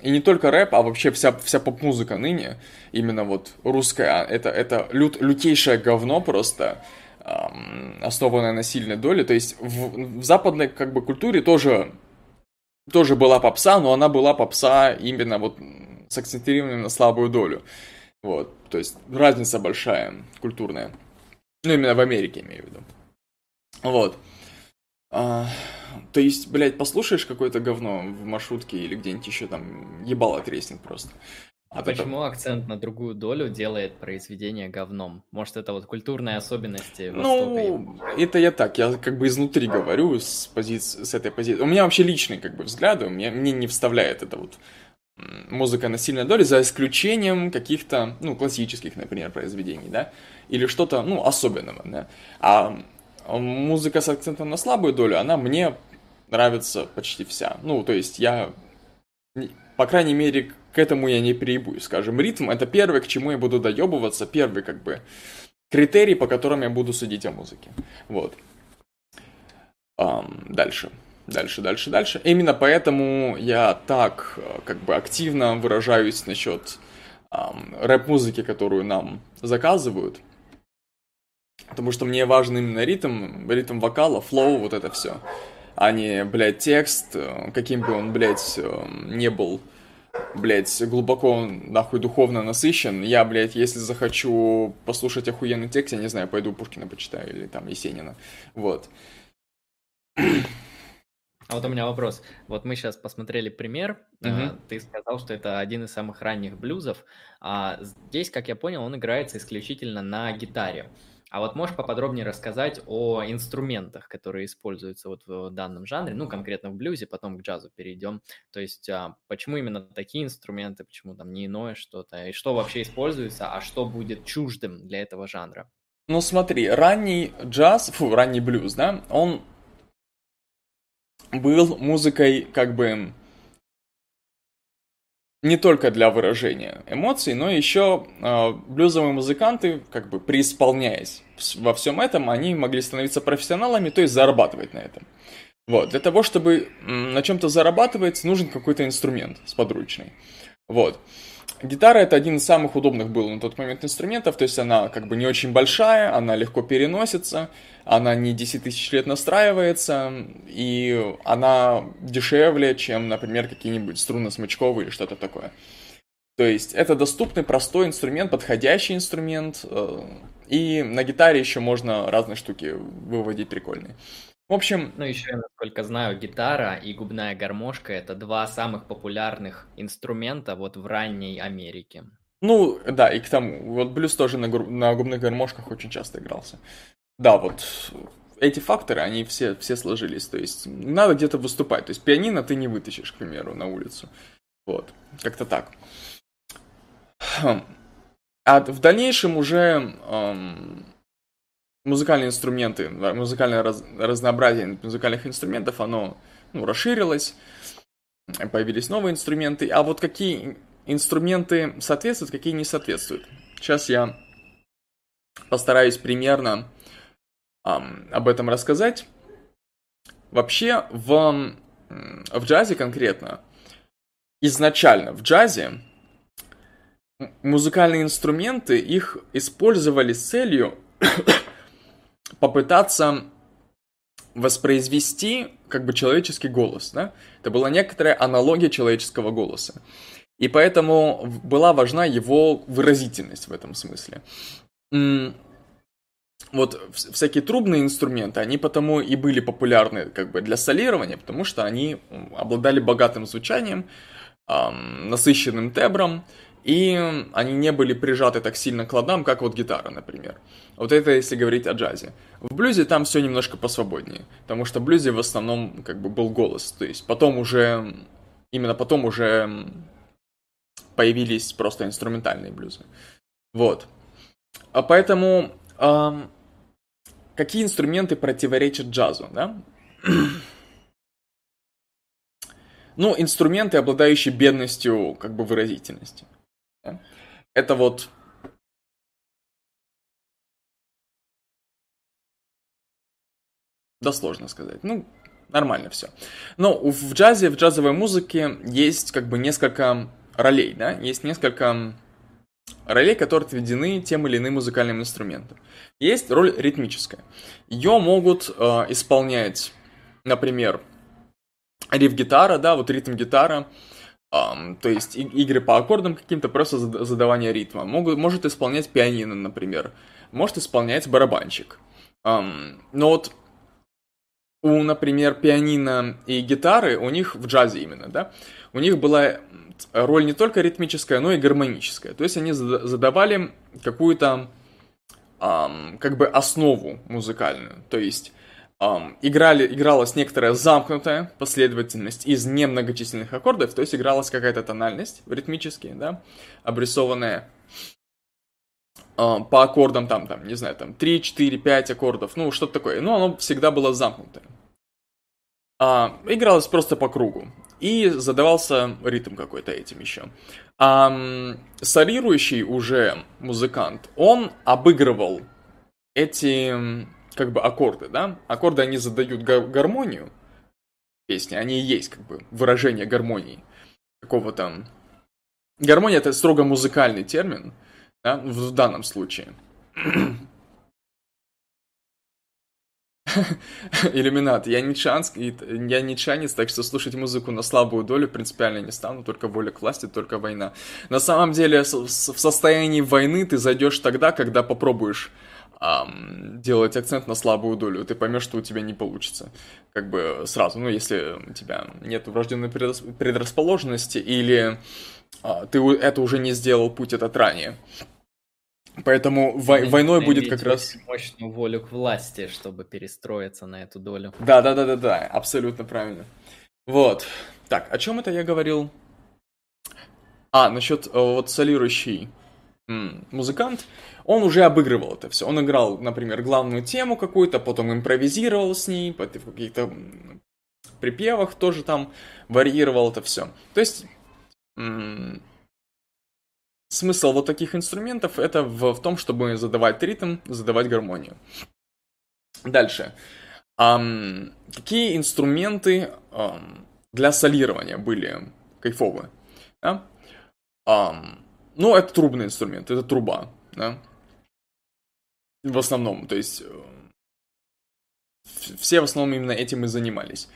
и не только рэп, а вообще вся, вся поп-музыка ныне, именно вот русская, это, это лют, лютейшее говно просто, основанное на сильной доле, то есть в, в западной как бы культуре тоже, тоже была попса, но она была попса именно вот с акцентированием на слабую долю. Вот, то есть разница большая, культурная. Ну, именно в Америке, имею в виду. Вот. А, то есть, блядь, послушаешь какое-то говно в маршрутке или где-нибудь еще там ебало треснет просто. А От этого- почему акцент на другую долю делает произведение говном? Может, это вот культурные особенности Востока? Ну, это я так, я как бы изнутри говорю с, позиции, с этой позиции. У меня вообще личные как бы взгляды, у меня, мне не вставляет это вот музыка на сильной доле, за исключением каких-то, ну, классических, например, произведений, да, или что-то, ну, особенного, да. А м, музыка с акцентом на слабую долю, она мне нравится почти вся. Ну, то есть я, по крайней мере, к этому я не приебусь, скажем. Ритм — это первое, к чему я буду доебываться, первый, как бы, критерий, по которым я буду судить о музыке. Вот. Ам, дальше. Дальше, дальше, дальше. Именно поэтому я так э, как бы активно выражаюсь насчет ам, рэп-музыки, которую нам заказывают. Потому что мне важен именно ритм, ритм вокала, флоу, вот это все. А не, блядь, текст, э, каким бы он, блядь, э, не был, блядь, глубоко, нахуй, духовно насыщен. Я, блядь, если захочу послушать охуенный текст, я не знаю, пойду Пушкина почитаю или там Есенина. Вот. А вот у меня вопрос. Вот мы сейчас посмотрели пример. Э, Ты сказал, что это один из самых ранних блюзов. А здесь, как я понял, он играется исключительно на гитаре. А вот можешь поподробнее рассказать о инструментах, которые используются вот в данном жанре, ну, конкретно в блюзе, потом к джазу перейдем. То есть, а, почему именно такие инструменты, почему там не иное что-то, и что вообще используется, а что будет чуждым для этого жанра? Ну, смотри, ранний джаз, фу, ранний блюз, да, он был музыкой как бы не только для выражения эмоций, но еще э, блюзовые музыканты, как бы преисполняясь во всем этом, они могли становиться профессионалами, то есть зарабатывать на этом. Вот, для того, чтобы на чем-то зарабатывать, нужен какой-то инструмент сподручный. Вот. Гитара это один из самых удобных был на тот момент инструментов, то есть она как бы не очень большая, она легко переносится, она не 10 тысяч лет настраивается, и она дешевле, чем, например, какие-нибудь струны-смычковые или что-то такое. То есть это доступный, простой инструмент, подходящий инструмент, э, и на гитаре еще можно разные штуки выводить прикольные. В общем... Ну, еще, насколько знаю, гитара и губная гармошка — это два самых популярных инструмента вот в ранней Америке. Ну, да, и к тому, вот блюз тоже на, на губных гармошках очень часто игрался. Да, вот эти факторы, они все, все сложились. То есть надо где-то выступать. То есть пианино ты не вытащишь, к примеру, на улицу. Вот, как-то так. Хм. А в дальнейшем уже эм, музыкальные инструменты, музыкальное раз, разнообразие музыкальных инструментов, оно ну, расширилось, появились новые инструменты, а вот какие инструменты соответствуют, какие не соответствуют. Сейчас я постараюсь примерно um, об этом рассказать. Вообще, в, в джазе конкретно, изначально в джазе музыкальные инструменты, их использовали с целью попытаться воспроизвести как бы человеческий голос, да? Это была некоторая аналогия человеческого голоса. И поэтому была важна его выразительность в этом смысле. Вот всякие трубные инструменты, они потому и были популярны как бы для солирования, потому что они обладали богатым звучанием, насыщенным тембром, и они не были прижаты так сильно к ладам, как вот гитара, например. Вот это если говорить о джазе. В блюзе там все немножко посвободнее, потому что в блюзе в основном как бы был голос, то есть потом уже, именно потом уже появились просто инструментальные блюзы. Вот. А поэтому эм, какие инструменты противоречат джазу, да? <clears throat> ну, инструменты, обладающие бедностью как бы выразительности. Это вот Да сложно сказать. Ну, нормально все. Но в джазе, в джазовой музыке есть как бы несколько ролей, да? Есть несколько ролей, которые отведены тем или иным музыкальным инструментом. Есть роль ритмическая. Ее могут э, исполнять, например, риф-гитара, да, вот ритм-гитара, Um, то есть и, игры по аккордам каким-то, просто задавание ритма. Могут, может исполнять пианино, например. Может исполнять барабанщик. Um, но вот у, например, пианино и гитары, у них в джазе именно, да, у них была роль не только ритмическая, но и гармоническая. То есть они задавали какую-то um, как бы основу музыкальную. То есть um, играли, игралась некоторая замкнутая последовательность из немногочисленных аккордов, то есть игралась какая-то тональность ритмически, да, обрисованная uh, по аккордам там, там, не знаю, там 3, 4, 5 аккордов, ну, что-то такое. Но оно всегда было замкнутое. Uh, игралось просто по кругу. И задавался ритм какой-то этим еще. А солирующий уже музыкант, он обыгрывал эти как бы аккорды, да? Аккорды, они задают гармонию песни, они и есть как бы выражение гармонии какого-то... Гармония это строго музыкальный термин, да, в данном случае. <laughs> Иллюминат. Я не чанс, я не чанец, так что слушать музыку на слабую долю принципиально не стану, только воля к власти, только война. На самом деле, в состоянии войны ты зайдешь тогда, когда попробуешь эм, делать акцент на слабую долю, ты поймешь, что у тебя не получится. Как бы сразу, ну, если у тебя нет врожденной предрасположенности или э, ты это уже не сделал путь этот ранее. Поэтому вой- войной будет как раз... Мощную волю к власти, чтобы перестроиться на эту долю. Да, да, да, да, да, абсолютно правильно. Вот. Так, о чем это я говорил? А, насчет э, вот солирующий музыкант, он уже обыгрывал это все. Он играл, например, главную тему какую-то, потом импровизировал с ней, в каких-то припевах тоже там варьировал это все. То есть смысл вот таких инструментов это в, в том, чтобы задавать ритм, задавать гармонию. Дальше. Какие инструменты для солирования были кайфовые? Да? Ну, это трубный инструмент, это труба, да? В основном, то есть э, все в основном именно этим и занимались.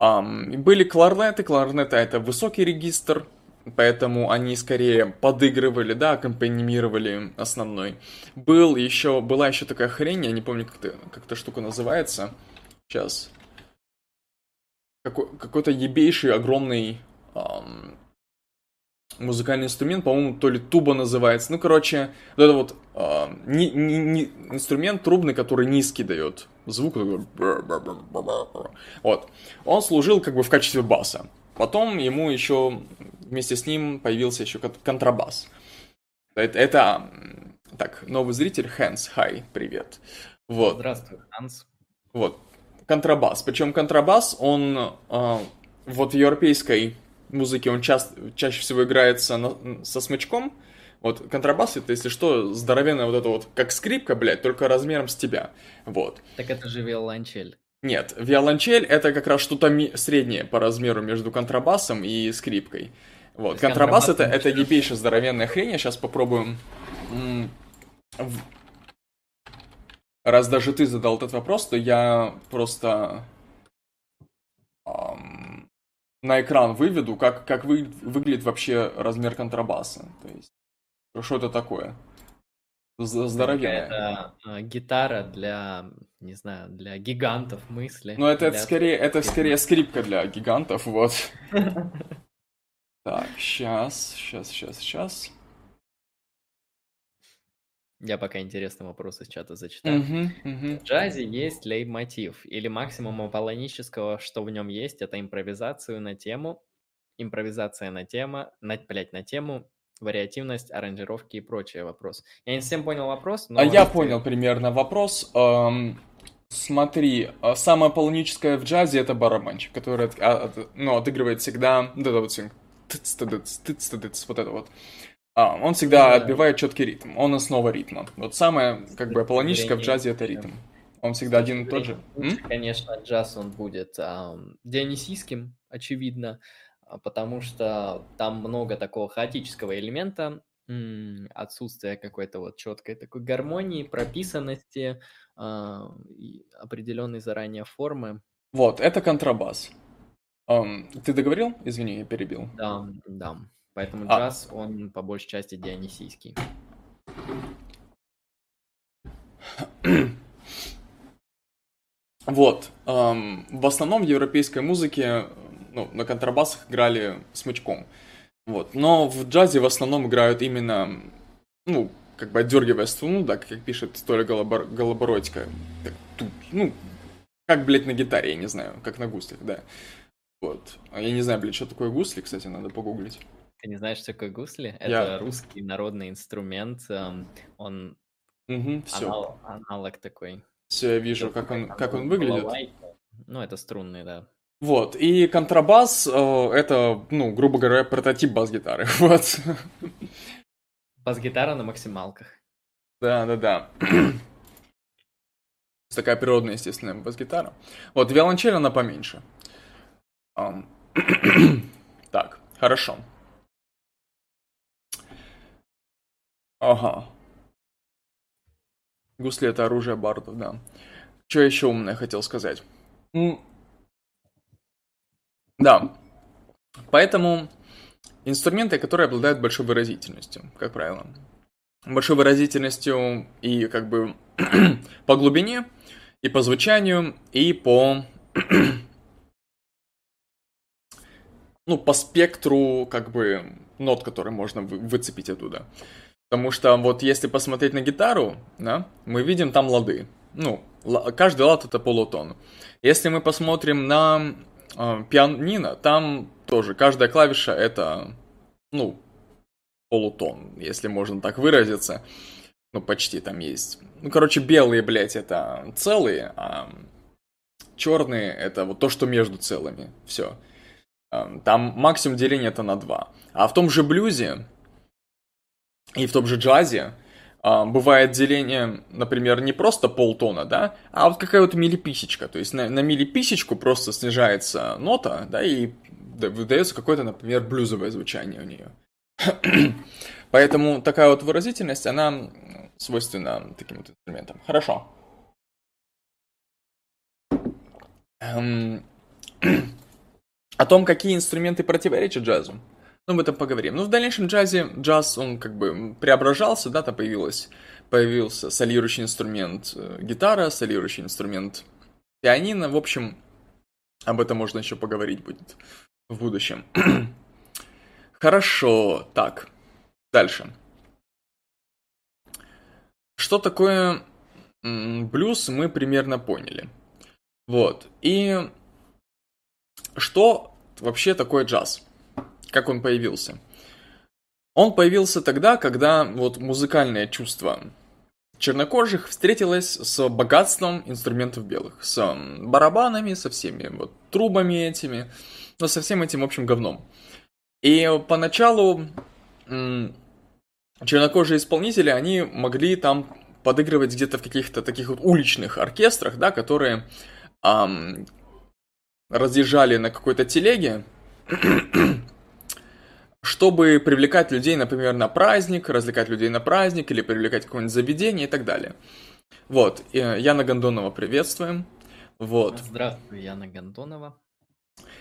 Um, были кларнеты, кларнеты это высокий регистр, поэтому они скорее подыгрывали, да, аккомпанимировали основной. Был еще, была еще такая хрень, я не помню, как, это, как эта штука называется. Сейчас. Какой, какой-то ебейший огромный um, музыкальный инструмент, по-моему, то ли туба называется. Ну, короче, вот это вот э, не, не, не, инструмент трубный, который низкий дает звук. Вот. Он служил как бы в качестве баса. Потом ему еще вместе с ним появился еще контрабас. Это, это так, новый зритель, Хэнс, хай, привет. Вот. Здравствуй, Ханс. Вот. Контрабас. Причем контрабас, он э, вот в европейской музыке он часто, чаще всего играется на, со смычком. Вот контрабас это, если что, здоровенная вот это вот, как скрипка, блядь, только размером с тебя. Вот. Так это же виолончель. Нет, виолончель это как раз что-то среднее по размеру между контрабасом и скрипкой. Вот, контрабас это, это ебейшая здоровенная хрень, я сейчас попробую... Раз даже ты задал этот вопрос, то я просто на экран выведу, как, как вы, выглядит вообще размер контрабаса. То есть, что это такое? Здоровенная. Это э, гитара для, не знаю, для гигантов мысли. Ну, это, это скорее, это скорее скрипка для гигантов, вот. <laughs> Так, сейчас, сейчас, сейчас, сейчас. Я пока интересный вопрос из чата зачитаю. Uh-huh, uh-huh. В джазе есть лейб-мотив, или максимум аполлонического, что в нем есть, это импровизацию на тему, импровизация на тему, на, блядь, на тему, вариативность, аранжировки и прочее вопрос. Я не совсем понял вопрос, но... А я понял примерно вопрос. Эм, смотри, а самое полуническое в джазе это барабанчик, который от, от, ну, отыгрывает всегда вот это вот вот это вот. А, он всегда да. отбивает четкий ритм. Он основа ритма. Вот самое, как бы, аполлоническое в джазе это ритм. Он всегда один и тот же. Конечно, джаз он будет а, дионисийским, очевидно, а, потому что там много такого хаотического элемента, отсутствие какой-то вот четкой такой гармонии, прописанности, а, определенной заранее формы. Вот, это контрабас. Um, ты договорил? Извини, я перебил. Да, да. Поэтому а. джаз, он по большей части дионисийский. Вот. Эм, в основном в европейской музыке ну, на контрабасах играли смычком. Вот. Но в джазе в основном играют именно, ну, как бы отдергивая струну, да, как пишет Толя Голобор... Голобородько. Так, ну, как, блядь, на гитаре, я не знаю, как на гуслях, да. Вот. А я не знаю, блядь, что такое гусли, кстати, надо погуглить. Ты не знаешь, что такое гусли? Это русский народный инструмент. эм, Он Угу, все. анал- аналог такой. Все, я вижу, как он, как он выглядит. Ну, это струнный, да. Вот, и контрабас, э, это, ну, грубо говоря, прототип бас-гитары, <laughs> вот. Бас-гитара на максималках. Да, да, да. <clears throat> Такая природная, естественно, бас-гитара. Вот, виолончель, она поменьше. Ам. <clears throat> Так, хорошо. Ага. Гусли это оружие бардов, да. Что еще умное хотел сказать? Да. Поэтому инструменты, которые обладают большой выразительностью, как правило. Большой выразительностью и как бы <clears throat> по глубине, и по звучанию, и по <clears throat> ну, по спектру, как бы, нот, которые можно вы, выцепить оттуда. Потому что вот если посмотреть на гитару, да, мы видим там лады. Ну, каждый лад это полутон. Если мы посмотрим на э, пианино, там тоже каждая клавиша это, ну, полутон, если можно так выразиться. Ну, почти там есть. Ну, короче, белые, блядь, это целые, а черные это вот то, что между целыми. Все. Там максимум деления это на 2. А в том же блюзе и в том же джазе а, бывает деление, например, не просто полтона, да, а вот какая вот миллиписечка. То есть на, на миллиписечку просто снижается нота, да, и выдается какое-то, например, блюзовое звучание у нее. <clears throat> Поэтому такая вот выразительность, она свойственна таким вот инструментам. Хорошо. Эм... <clears throat> О том, какие инструменты противоречат джазу. Ну, об этом поговорим. Ну, в дальнейшем джазе, джаз, он как бы преображался, да, там появилось, появился солирующий инструмент э, гитара, солирующий инструмент пианино. В общем, об этом можно еще поговорить будет в будущем. <clears throat> Хорошо, так, дальше. Что такое блюз, мы примерно поняли. Вот, и что вообще такое джаз? Как он появился? Он появился тогда, когда вот музыкальное чувство чернокожих встретилось с богатством инструментов белых, с барабанами, со всеми вот трубами этими, но со всем этим общим говном. И поначалу чернокожие исполнители, они могли там подыгрывать где-то в каких-то таких вот уличных оркестрах, да, которые эм, разъезжали на какой-то телеге, чтобы привлекать людей, например, на праздник, развлекать людей на праздник или привлекать какое-нибудь заведение и так далее. Вот, Яна Гондонова приветствуем. Вот. Здравствуй, Яна Гондонова.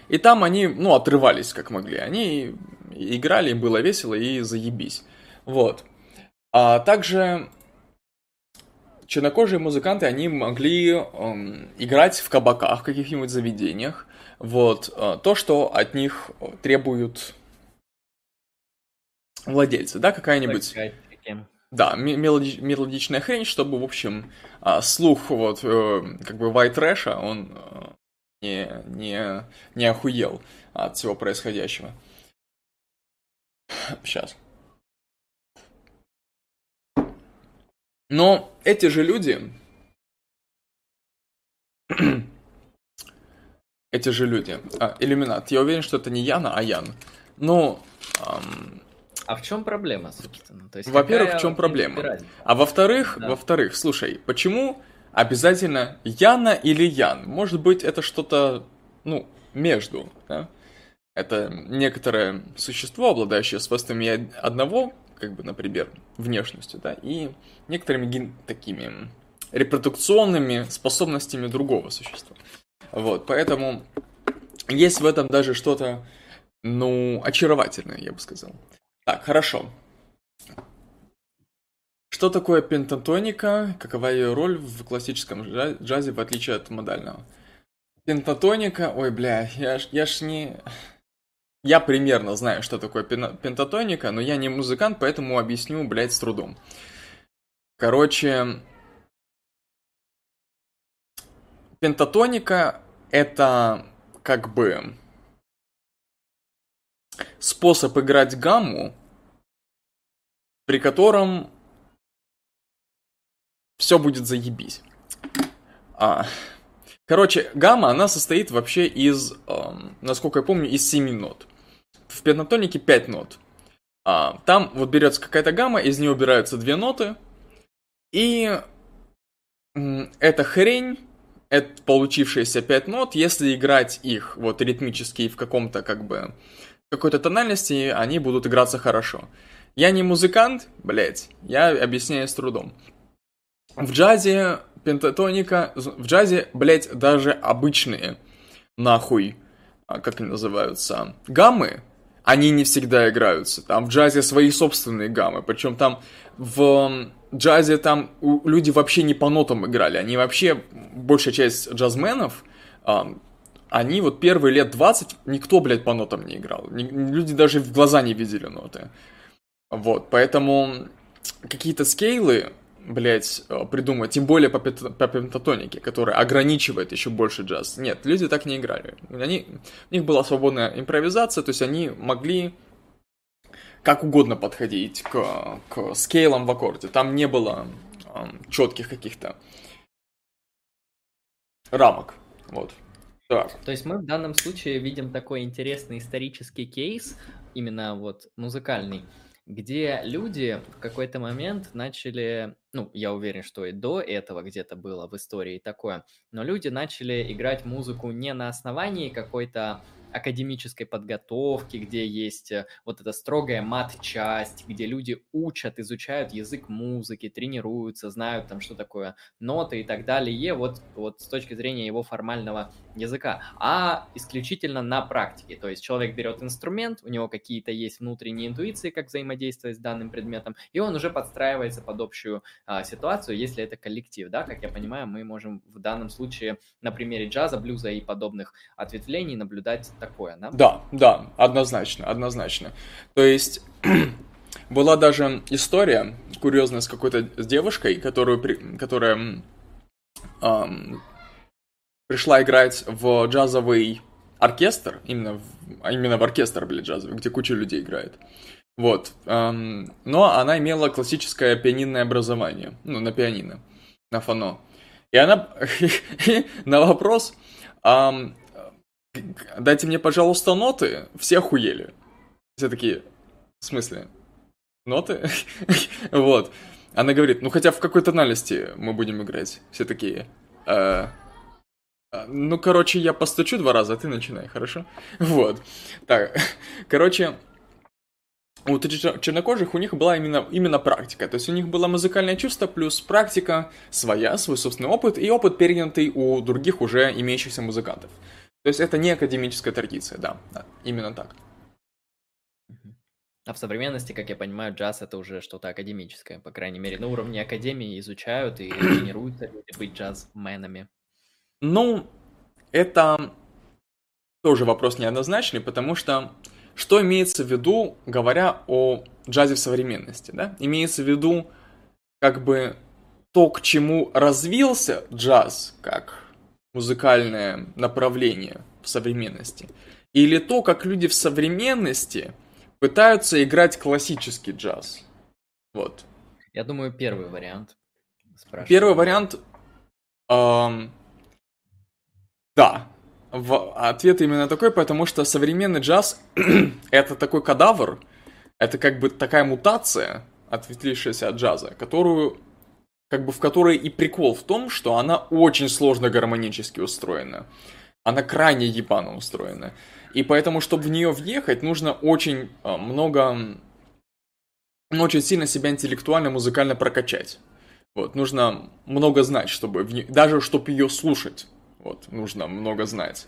И там они, ну, отрывались как могли. Они играли, им было весело и заебись. Вот. А также чернокожие музыканты, они могли эм, играть в кабаках, в каких-нибудь заведениях. Вот. Э, то, что от них требуют владельцы, да, какая-нибудь... Да, мелоди- мелодичная хрень, чтобы, в общем, а, слух вот, э, как бы white trash, он э, не, не, не охуел от всего происходящего. Сейчас. Но эти же люди, <clears throat> эти же люди, а, иллюминат, я уверен, что это не Яна, а Ян. Ну, эм, а в чем проблема, собственно? То есть, во-первых, в чем проблема? А во-вторых, да. во-вторых, слушай, почему обязательно Яна или Ян? Может быть, это что-то, ну, между, да? Это некоторое существо, обладающее свойствами одного, как бы, например, внешностью, да, и некоторыми ген- такими репродукционными способностями другого существа. Вот, поэтому есть в этом даже что-то, ну, очаровательное, я бы сказал. Так, хорошо. Что такое пентатоника? Какова ее роль в классическом джазе, в отличие от модального? Пентатоника, ой, бля, я ж, я ж не... Я примерно знаю, что такое пентатоника, но я не музыкант, поэтому объясню, блядь, с трудом. Короче, пентатоника это как бы способ играть гамму, при котором все будет заебись. А, короче, гамма, она состоит вообще из, э, насколько я помню, из 7 нот. В пентатонике 5 нот. А, там вот берется какая-то гамма, из нее убираются две ноты, и э, эта хрень, это получившиеся 5 нот, если играть их вот ритмически в каком-то как бы какой-то тональности, они будут играться хорошо. Я не музыкант, блять, я объясняю с трудом. В джазе пентатоника, в джазе, блять, даже обычные, нахуй, а, как они называются, гаммы, они не всегда играются. Там в джазе свои собственные гаммы, причем там в джазе там люди вообще не по нотам играли, они вообще, большая часть джазменов, они вот первые лет 20, никто, блядь, по нотам не играл. Люди даже в глаза не видели ноты. Вот, поэтому какие-то скейлы, блядь, э, придумать, тем более по, пентатонике, которая ограничивает еще больше джаз. Нет, люди так не играли. Они, у них была свободная импровизация, то есть они могли как угодно подходить к, к скейлам в аккорде. Там не было эм, четких каких-то рамок. Вот. Так. То есть мы в данном случае видим такой интересный исторический кейс, именно вот музыкальный, где люди в какой-то момент начали, ну, я уверен, что и до этого где-то было в истории такое, но люди начали играть музыку не на основании какой-то академической подготовки, где есть э, вот эта строгая мат-часть, где люди учат, изучают язык музыки, тренируются, знают там, что такое ноты и так далее, вот, вот с точки зрения его формального языка, а исключительно на практике. То есть человек берет инструмент, у него какие-то есть внутренние интуиции, как взаимодействовать с данным предметом, и он уже подстраивается под общую а, ситуацию, если это коллектив, да, как я понимаю, мы можем в данном случае на примере джаза, блюза и подобных ответвлений наблюдать такое, да? Да, да, однозначно, однозначно. То есть <clears throat> была даже история курьезная с какой-то девушкой, которую, которая эм, пришла играть в джазовый оркестр, именно в, а именно в оркестр, блядь, джазовый, где куча людей играет. Вот. Эм, но она имела классическое пианинное образование, ну, на пианино, на фано. И она <laughs> на вопрос, дайте мне, пожалуйста, ноты, все охуели. Все такие, в смысле? Ноты? <laughs> вот. Она говорит, ну хотя в какой тональности мы будем играть. Все такие, э, ну, короче, я постучу два раза, а ты начинай, хорошо? <laughs> Вот. Так, <laughs> короче, у чернокожих у них была именно, именно практика. То есть у них было музыкальное чувство плюс практика своя, свой собственный опыт и опыт, перенятый у других уже имеющихся музыкантов. То есть это не академическая традиция, да, да именно так. А в современности, как я понимаю, джаз это уже что-то академическое, по крайней мере, на уровне академии изучают и тренируются люди быть джазменами. Ну, это тоже вопрос неоднозначный, потому что что имеется в виду, говоря о джазе в современности, да? Имеется в виду как бы то, к чему развился джаз, как музыкальное направление в современности, или то, как люди в современности пытаются играть классический джаз. Вот. Я думаю, первый вариант. Первый вариант... Эм, да. В, ответ именно такой, потому что современный джаз <clears throat> это такой кадавр, это как бы такая мутация, ответвлившаяся от джаза, которую как бы в которой и прикол в том, что она очень сложно гармонически устроена. Она крайне ебано устроена. И поэтому, чтобы в нее въехать, нужно очень а, много... Очень сильно себя интеллектуально, музыкально прокачать. Вот, нужно много знать, чтобы в. Даже чтобы ее слушать. Вот, нужно много знать.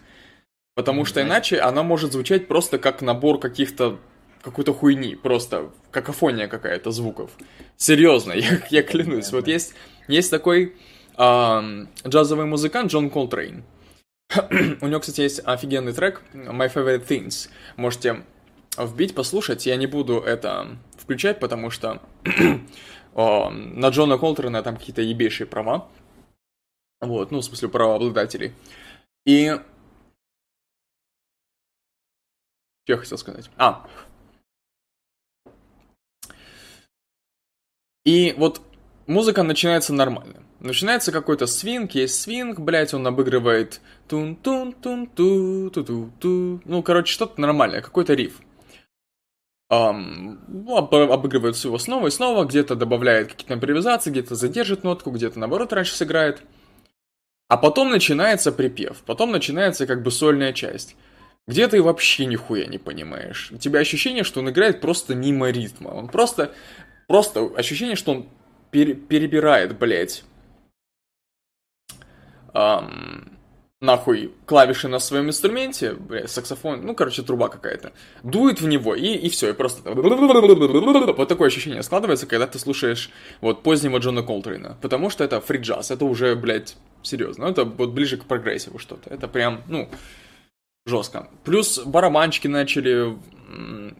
Потому что иначе она может звучать просто как набор каких-то какой-то хуйни, просто какофония какая-то звуков. Серьезно, <laughs> я, я клянусь. Вот есть, есть такой э, джазовый музыкант Джон Колтрейн. <clears throat> У него, кстати, есть офигенный трек My Favorite Things. Можете вбить, послушать. Я не буду это включать, потому что <clears throat> о, на Джона Колтрейна там какие-то ебейшие права. Вот, ну, в смысле, правообладателей. И... Что я хотел сказать? А, И вот музыка начинается нормально. Начинается какой-то свинг, есть свинг, блять, он обыгрывает тун тун тун ту ту ту ту Ну, короче, что-то нормальное, какой-то риф. Um, обыгрывает его снова и снова, где-то добавляет какие-то импровизации, где-то задержит нотку, где-то наоборот раньше сыграет. А потом начинается припев, потом начинается как бы сольная часть. Где ты вообще нихуя не понимаешь. У тебя ощущение, что он играет просто мимо ритма. Он просто Просто ощущение, что он пере перебирает, блядь, эм, нахуй клавиши на своем инструменте, блядь, саксофон, ну, короче, труба какая-то, дует в него, и, и все, и просто вот такое ощущение складывается, когда ты слушаешь вот позднего Джона Колтрейна, потому что это фри джаз, это уже, блядь, серьезно, это вот ближе к прогрессиву что-то, это прям, ну, жестко. Плюс барабанчики начали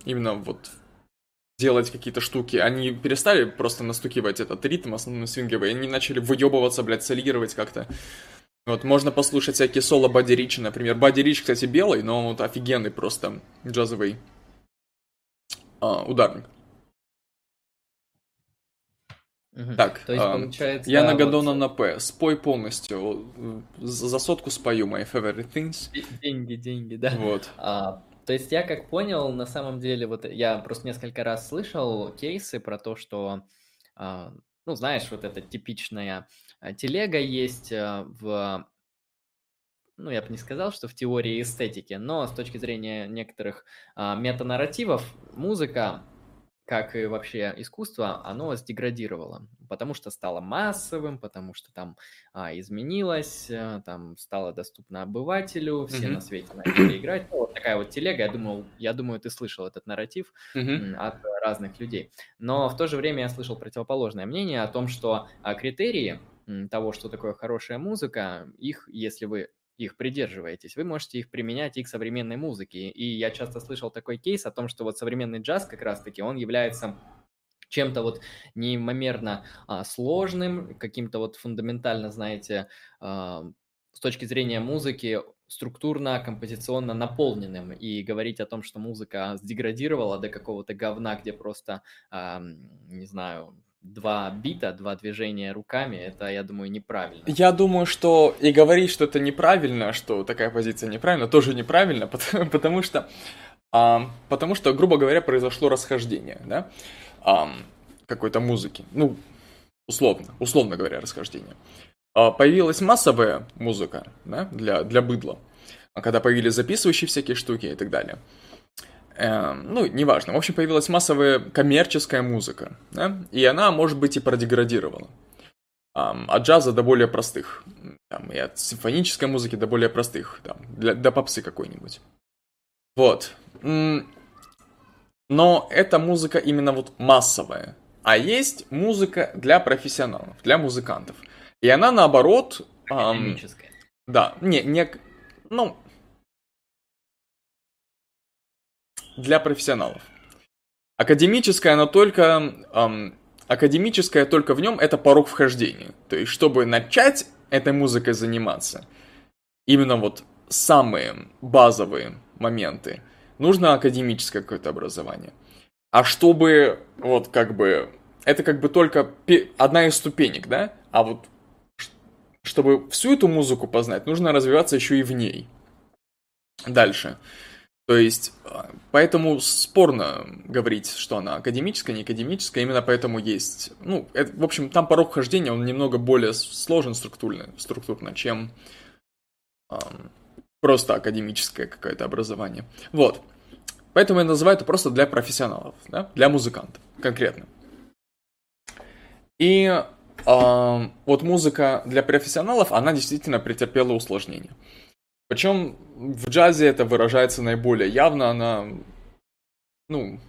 именно вот делать какие-то штуки. Они перестали просто настукивать этот ритм основной свинговый, они начали выебываться, блядь, солировать как-то. Вот, можно послушать всякие соло Бадди Ричи, например. Бадди Рич, кстати, белый, но вот офигенный просто джазовый а, ударник. Угу. Так, То есть, а, получается, я на Гадона вот... на П. Спой полностью. За сотку спою мои favorite things. Деньги, деньги, да. Вот. А, то есть я как понял, на самом деле, вот я просто несколько раз слышал кейсы про то, что, а, ну, знаешь, вот эта типичная а, телега есть а, в, ну, я бы не сказал, что в теории эстетики, но с точки зрения некоторых метанарративов музыка как и вообще искусство, оно сдеградировало, потому что стало массовым, потому что там а, изменилось, а, там стало доступно обывателю, все mm-hmm. на свете начали играть. Ну, вот такая вот телега, я думал, я думаю, ты слышал этот нарратив mm-hmm. от разных людей. Но в то же время я слышал противоположное мнение о том, что а, критерии того, что такое хорошая музыка, их, если вы их придерживаетесь, вы можете их применять и к современной музыке. И я часто слышал такой кейс о том, что вот современный джаз как раз-таки, он является чем-то вот неимомерно а, сложным, каким-то вот фундаментально, знаете, а, с точки зрения музыки структурно, композиционно наполненным. И говорить о том, что музыка сдеградировала до какого-то говна, где просто, а, не знаю, два бита, два движения руками, это, я думаю, неправильно. Я думаю, что и говорить, что это неправильно, что такая позиция неправильна, тоже неправильно, <laughs> потому, потому что, а, потому что, грубо говоря, произошло расхождение, да, а, какой-то музыки, ну, условно, условно говоря, расхождение. А, появилась массовая музыка, да, для, для быдла, когда появились записывающие всякие штуки и так далее – э, ну, неважно. В общем, появилась массовая коммерческая музыка, да? и она, может быть, и продеградировала. Um, от джаза до более простых, там, и от симфонической музыки до более простых, там, для, до попсы какой-нибудь. Вот. Но эта музыка именно вот массовая. А есть музыка для профессионалов, для музыкантов. И она наоборот... Эм, да, не, не, ну, для профессионалов. Академическое, оно только... Эм, академическое только в нем это порог вхождения. То есть, чтобы начать этой музыкой заниматься, именно вот самые базовые моменты, нужно академическое какое-то образование. А чтобы, вот как бы, это как бы только одна из ступенек, да? А вот чтобы всю эту музыку познать, нужно развиваться еще и в ней. Дальше. То есть, а, поэтому спорно говорить, что она академическая, не академическая, именно поэтому есть, ну, это, в общем, там порог хождения, он немного более сложен структурно, структурно чем эм, просто академическое какое-то образование. Вот. Поэтому я называю это просто для профессионалов, да, для музыкантов конкретно. И э, вот музыка для профессионалов, она действительно претерпела усложнение. Причем в джазе это выражается наиболее явно, она, ну,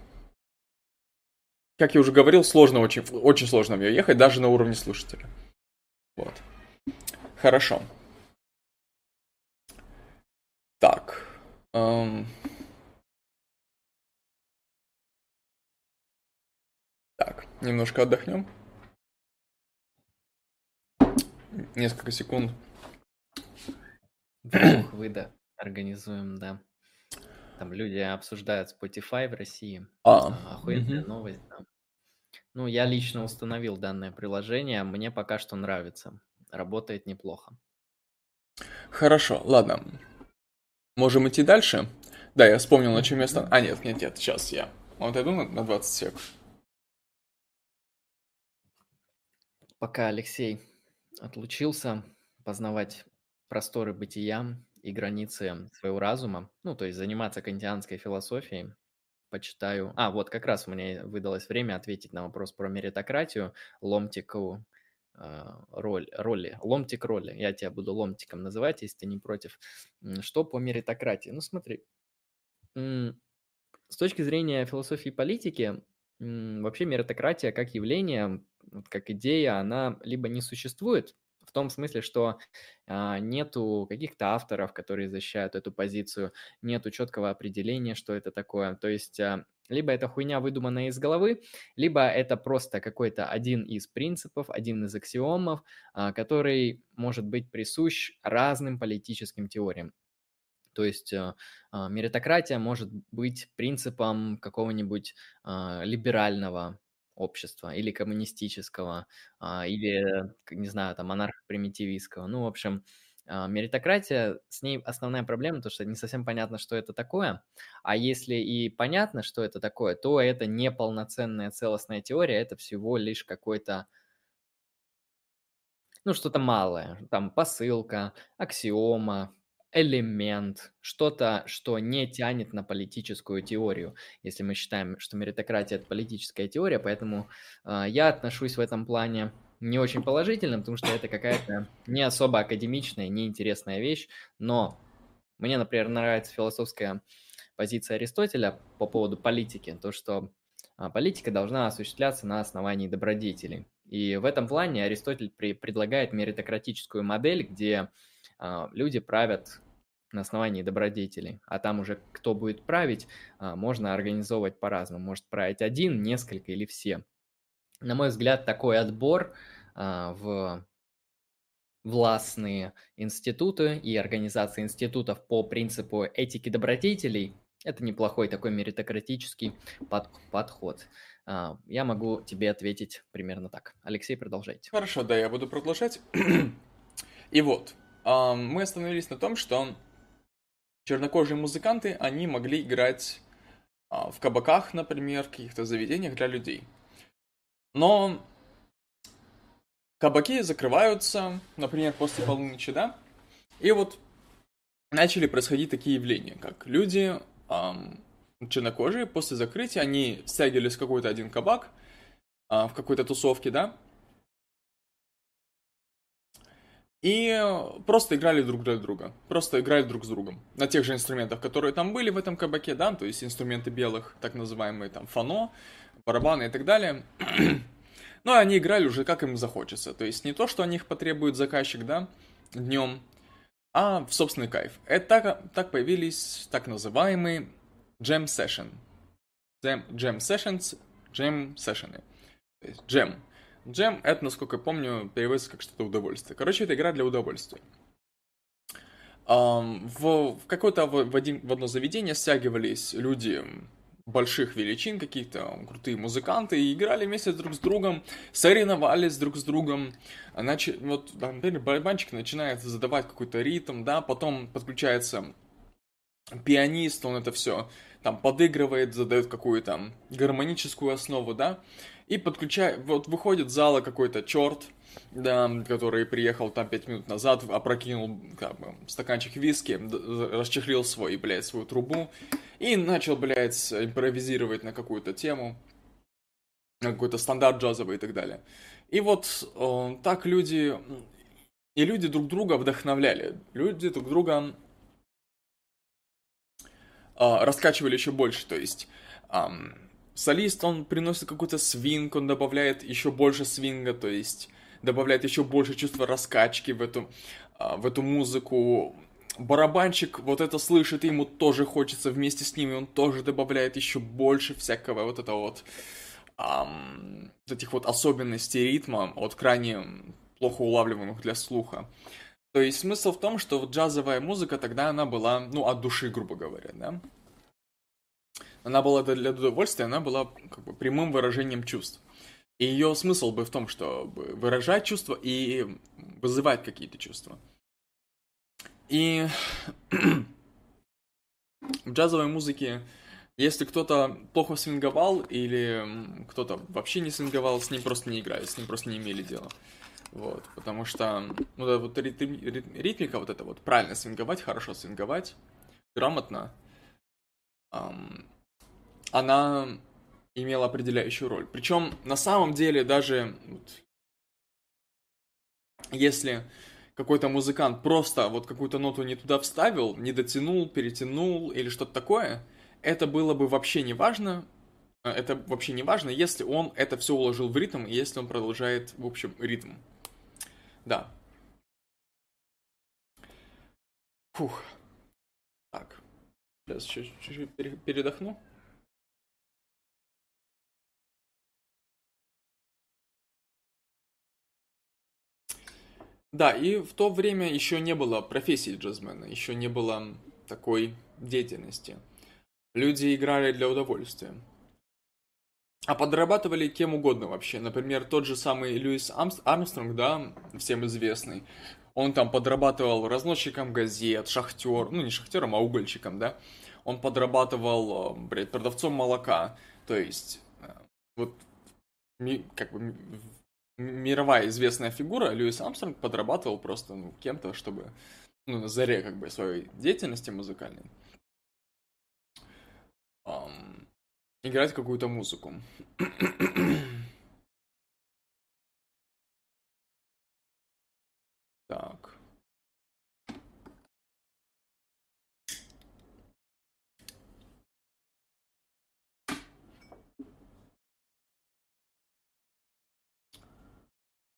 как я уже говорил, сложно очень, очень сложно в нее ехать, даже на уровне слушателя. Вот. Хорошо. Так. Эм... Так, немножко отдохнем. Несколько секунд. Вдох, <clears throat> выдох. Организуем, да. Там люди обсуждают Spotify в России. А, Охуенная мгм. новость, да. Ну, я лично установил данное приложение, мне пока что нравится. Работает неплохо. Хорошо, ладно. Можем идти дальше? Да, я вспомнил, на чем место. А, нет, нет, нет, сейчас я вот иду на, на 20 сек. Пока Алексей отлучился познавать просторы бытия и границы своего разума, ну, то есть заниматься кантианской философией, почитаю. А, вот как раз у меня выдалось время ответить на вопрос про меритократию, ломтику э, роль, роли, ломтик роли. Я тебя буду ломтиком называть, если ты не против. Что по меритократии? Ну, смотри, с точки зрения философии политики, вообще меритократия как явление, как идея, она либо не существует, в том смысле, что а, нету каких-то авторов, которые защищают эту позицию, нету четкого определения, что это такое. То есть а, Либо это хуйня, выдуманная из головы, либо это просто какой-то один из принципов, один из аксиомов, а, который может быть присущ разным политическим теориям. То есть э, а, меритократия может быть принципом какого-нибудь а, либерального общества или коммунистического, или, не знаю, там, монархо-примитивистского. Ну, в общем, а, меритократия, с ней основная проблема, то, что не совсем понятно, что это такое. А если и понятно, что это такое, то это не полноценная целостная теория, это всего лишь какой-то, ну, что-то малое. Там посылка, аксиома, элемент, что-то, что не тянет на политическую теорию, если мы считаем, что меритократия – это политическая теория, поэтому э, я отношусь в этом плане не очень положительным, потому что это какая-то не особо академичная, неинтересная вещь, но мне, например, нравится философская позиция Аристотеля по поводу политики, то, что а, политика должна осуществляться на основании добродетелей. И в этом плане Аристотель при, предлагает меритократическую модель, где а, люди правят на основании добродетелей, а там уже кто будет править, а, можно организовывать по-разному. Может править один, несколько или все. На мой взгляд, такой отбор а, в властные институты и организации институтов по принципу этики добродетелей – это неплохой такой меритократический под, подход. А, я могу тебе ответить примерно так. Алексей, продолжайте. Хорошо, да, я буду продолжать. <clears throat> И вот, мы остановились на том, что чернокожие музыканты, они могли играть а, в кабаках, например, в каких-то заведениях для людей. Но кабаки закрываются, например, после полуночи, да? И вот начали происходить такие явления, как люди, эм, чернокожие, после закрытия, они стягивались в какой-то один кабак, э, в какой-то тусовке, да? И просто играли друг для друга. Просто играли друг с другом. На тех же инструментах, которые там были в этом кабаке, да, то есть инструменты белых, так называемые там фано, барабаны и так далее. <clears throat> Но они играли уже как им захочется. То есть не то, что о них потребует заказчик, да, днем, а в собственный кайф. Это так, так появились так называемые jam session. Jam, jam sessions, jam session. То есть jam. Jam это, насколько я помню, переводится как что-то удовольствие. Короче, это игра для удовольствия. В, в какое-то в, один, в одно заведение стягивались люди больших величин, какие-то крутые музыканты, и играли вместе друг с другом, соревновались друг с другом. Значит, вот, например, барабанщик начинает задавать какой-то ритм, да, потом подключается пианист, он это все там подыгрывает, задает какую-то гармоническую основу, да, и подключает, вот выходит с зала какой-то черт, да, который приехал там пять минут назад, опрокинул как бы, стаканчик виски, расчехлил свой, блядь, свою трубу и начал, блядь, импровизировать на какую-то тему, на какой-то стандарт джазовый и так далее. И вот э, так люди... И люди друг друга вдохновляли. Люди друг друга э, раскачивали еще больше. То есть э, солист, он приносит какой-то свинг, он добавляет еще больше свинга, то есть добавляет еще больше чувства раскачки в эту, а, в эту музыку. Барабанщик вот это слышит, и ему тоже хочется вместе с ними, он тоже добавляет еще больше всякого вот этого вот, ам, вот этих вот особенностей ритма, вот крайне плохо улавливаемых для слуха. То есть смысл в том, что джазовая музыка тогда она была, ну, от души, грубо говоря, да. Она была для удовольствия, она была как бы прямым выражением чувств. И ее смысл бы в том, чтобы выражать чувства и вызывать какие-то чувства. И <clears throat> в джазовой музыке, если кто-то плохо свинговал или кто-то вообще не свинговал, с ним просто не играли, с ним просто не имели дела. Вот, потому что ну, да, вот ритм, ритмика, вот это вот, правильно свинговать, хорошо свинговать, грамотно, эм, она имел определяющую роль. Причем на самом деле даже вот, если какой-то музыкант просто вот какую-то ноту не туда вставил, не дотянул, перетянул или что-то такое, это было бы вообще не важно. Э, это вообще не важно, если он это все уложил в ритм, и если он продолжает, в общем, ритм. Да. Фух. Так. Сейчас чуть-чуть передохну. Да, и в то время еще не было профессии джазмена, еще не было такой деятельности. Люди играли для удовольствия. А подрабатывали кем угодно вообще. Например, тот же самый Льюис Армстронг, да, всем известный. Он там подрабатывал разносчиком газет, шахтер, ну не шахтером, а угольщиком, да. Он подрабатывал, э, блядь, продавцом молока. То есть, э, вот, как бы, мировая известная фигура, Льюис Армстронг подрабатывал просто, ну, кем-то, чтобы, ну, на заре, как бы, своей деятельности музыкальной эм, играть какую-то музыку. <clears throat> так.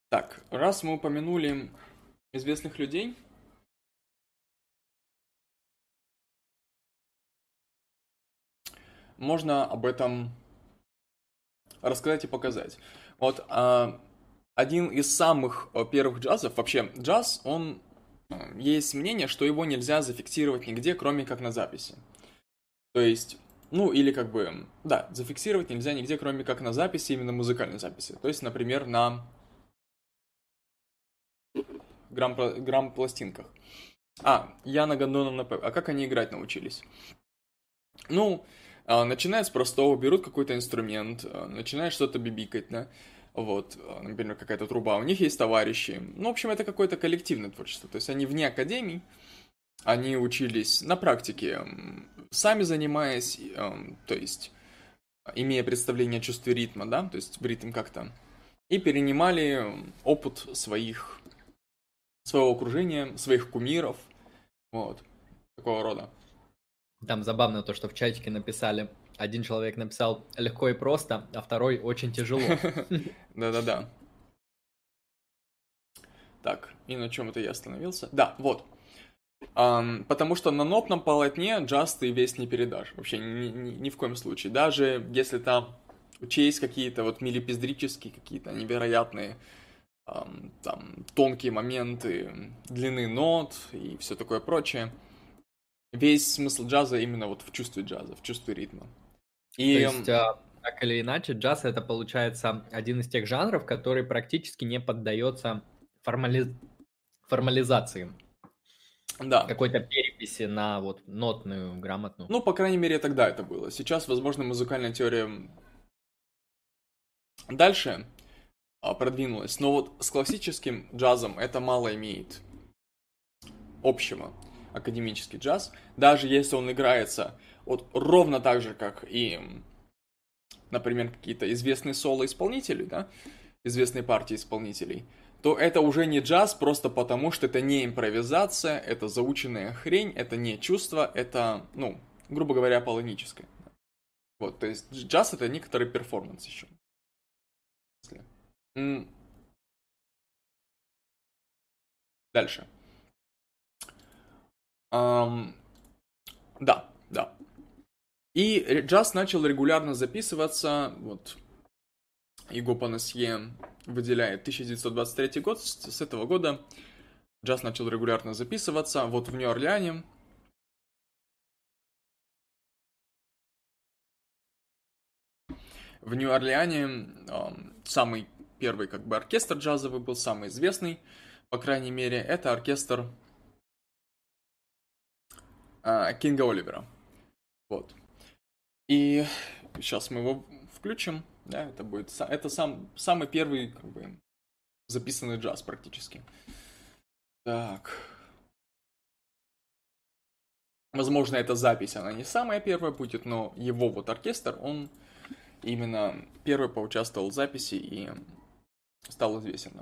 Так, раз мы упомянули известных людей, можно об этом рассказать и показать. Вот а, один из самых э, первых джазов, вообще джаз, он э, есть мнение, что его нельзя зафиксировать нигде, кроме как на записи. То есть, ну или как бы, да, зафиксировать нельзя нигде, кроме как на записи, именно музыкальной записи. То есть, например, на грамм, грамм пластинках. А, Яна Гондоновна, а как они играть научились? Ну, а, начинают с простого, берут какой-то инструмент, а, начинают что-то бибикать, да, вот, а, например, какая-то труба, у них есть товарищи, ну, в общем, это какое-то коллективное творчество, то есть они вне академий, они учились на практике, сами занимаясь, то есть имея представление о чувстве ритма, да, то есть в ритм как-то, и перенимали опыт своих, своего окружения, своих кумиров, вот, такого рода. Там забавно то, что в чатике написали. Один человек написал легко и просто, а второй очень тяжело. <laughs> Да-да-да. Так, и на чем это я остановился? Да, вот. Um, потому что на нотном полотне джаз ты весь не передашь. Вообще ни, ни, ни в коем случае. Даже если там учесть какие-то вот милипиздрические, какие-то невероятные там тонкие моменты длины нот и все такое прочее весь смысл джаза именно вот в чувстве джаза, в чувстве ритма. И... То есть, а, так или иначе, джаз это получается один из тех жанров, который практически не поддается формали... формализации. Да. Какой-то переписи на вот нотную, грамотную. Ну, по крайней мере, тогда это было. Сейчас, возможно, музыкальная теория дальше а, продвинулась. Но вот с классическим джазом это мало имеет общего академический джаз, даже если он играется вот ровно так же, как и, например, какие-то известные соло-исполнители, да, известные партии исполнителей, то это уже не джаз просто потому, что это не импровизация, это заученная хрень, это не чувство, это, ну, грубо говоря, полоническое. Вот, то есть джаз это некоторый перформанс еще. Дальше. Um, да, да. И джаз начал регулярно записываться, вот, Иго Панасье выделяет 1923 год, с этого года джаз начал регулярно записываться, вот в Нью-Орлеане, В Нью-Орлеане э, самый первый как бы оркестр джазовый был, самый известный, по крайней мере, это оркестр а, Кинга Оливера. Вот. И сейчас мы его включим. Да, это будет это сам самый первый как бы записанный джаз практически. Так. Возможно, эта запись, она не самая первая будет, но его вот оркестр, он именно первый поучаствовал в записи и стал известен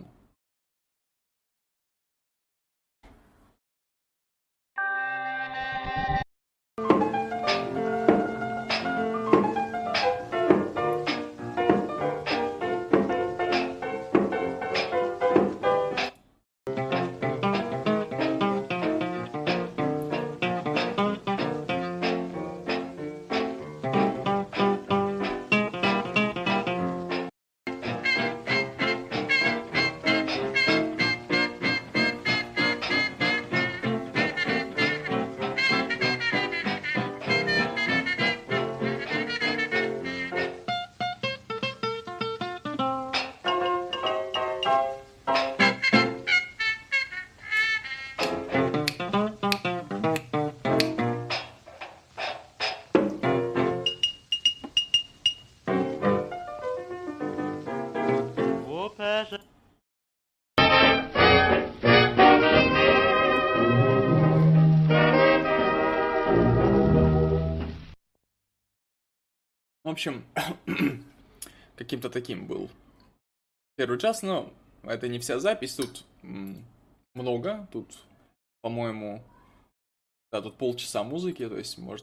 общем, <coughs> каким-то таким был первый час, но это не вся запись, тут много, тут, по-моему, да, тут полчаса музыки, то есть можно...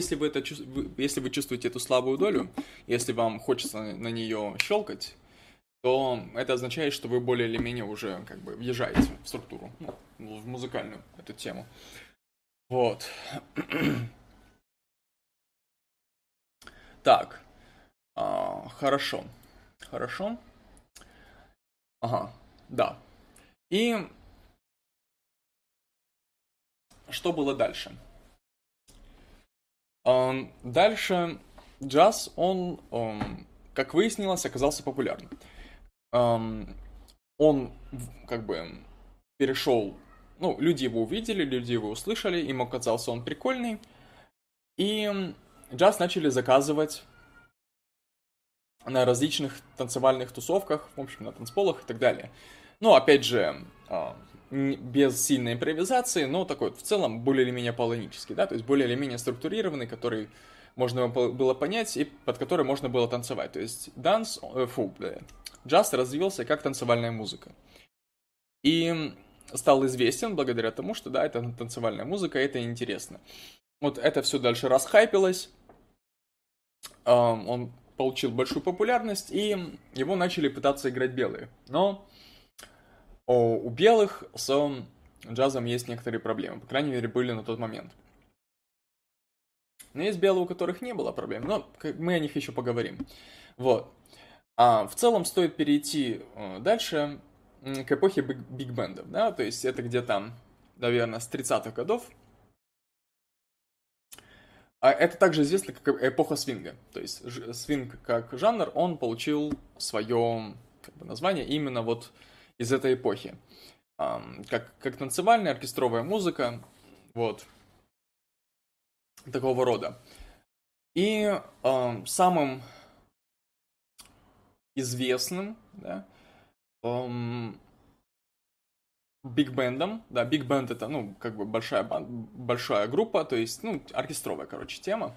если вы, это, если вы чувствуете эту слабую долю, если вам хочется на нее щелкать, то это означает, что вы более или менее уже как бы въезжаете в структуру, ну, в музыкальную эту тему. Вот. Так. А, хорошо. Хорошо. Ага. Да. И что было дальше? Дальше джаз, он, как выяснилось, оказался популярным. Он как бы перешел, ну, люди его увидели, люди его услышали, им оказался он прикольный. И джаз начали заказывать на различных танцевальных тусовках, в общем, на танцполах и так далее. Но, опять же, без сильной импровизации, но такой в целом более или менее полонический, да, то есть более или менее структурированный, который можно было понять и под который можно было танцевать. То есть данс, э, фу, джаз развился как танцевальная музыка. И стал известен благодаря тому, что, да, это танцевальная музыка, это интересно. Вот это все дальше расхайпилось, он получил большую популярность, и его начали пытаться играть белые. Но у белых с джазом есть некоторые проблемы, по крайней мере, были на тот момент. Но есть белые, у которых не было проблем, но мы о них еще поговорим. Вот. А в целом стоит перейти э, дальше к эпохе биг-бендов, да, то есть это где-то, наверное, с 30-х годов. А это также известно как эпоха свинга, то есть свинг как жанр, он получил свое как бы, название именно вот из этой эпохи. Как, как танцевальная оркестровая музыка, вот, такого рода. И э, самым известным, да, биг бендом, да, биг бенд это, ну, как бы большая, большая группа, то есть, ну, оркестровая, короче, тема.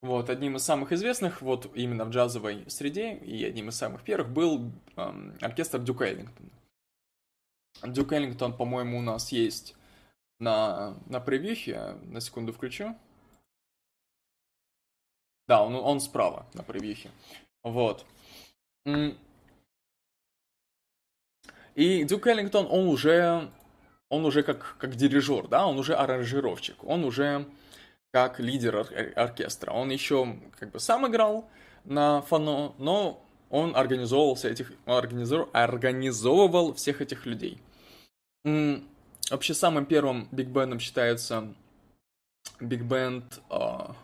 Вот, одним из самых известных, вот именно в джазовой среде, и одним из самых первых был эм, оркестр Дюка Эллингтона. Дюк Эллингтон, по-моему, у нас есть на, на превьюхе. На секунду включу. Да, он, он справа на превьюхе. Вот. И Дюк Эллингтон, он уже, он уже как, как дирижер, да, он уже аранжировщик, он уже как лидер ор- оркестра. Он еще как бы сам играл на фано, но он организовывался этих, организовывал, организовывал всех этих людей. Вообще самым первым биг-бендом считается биг-бенд а,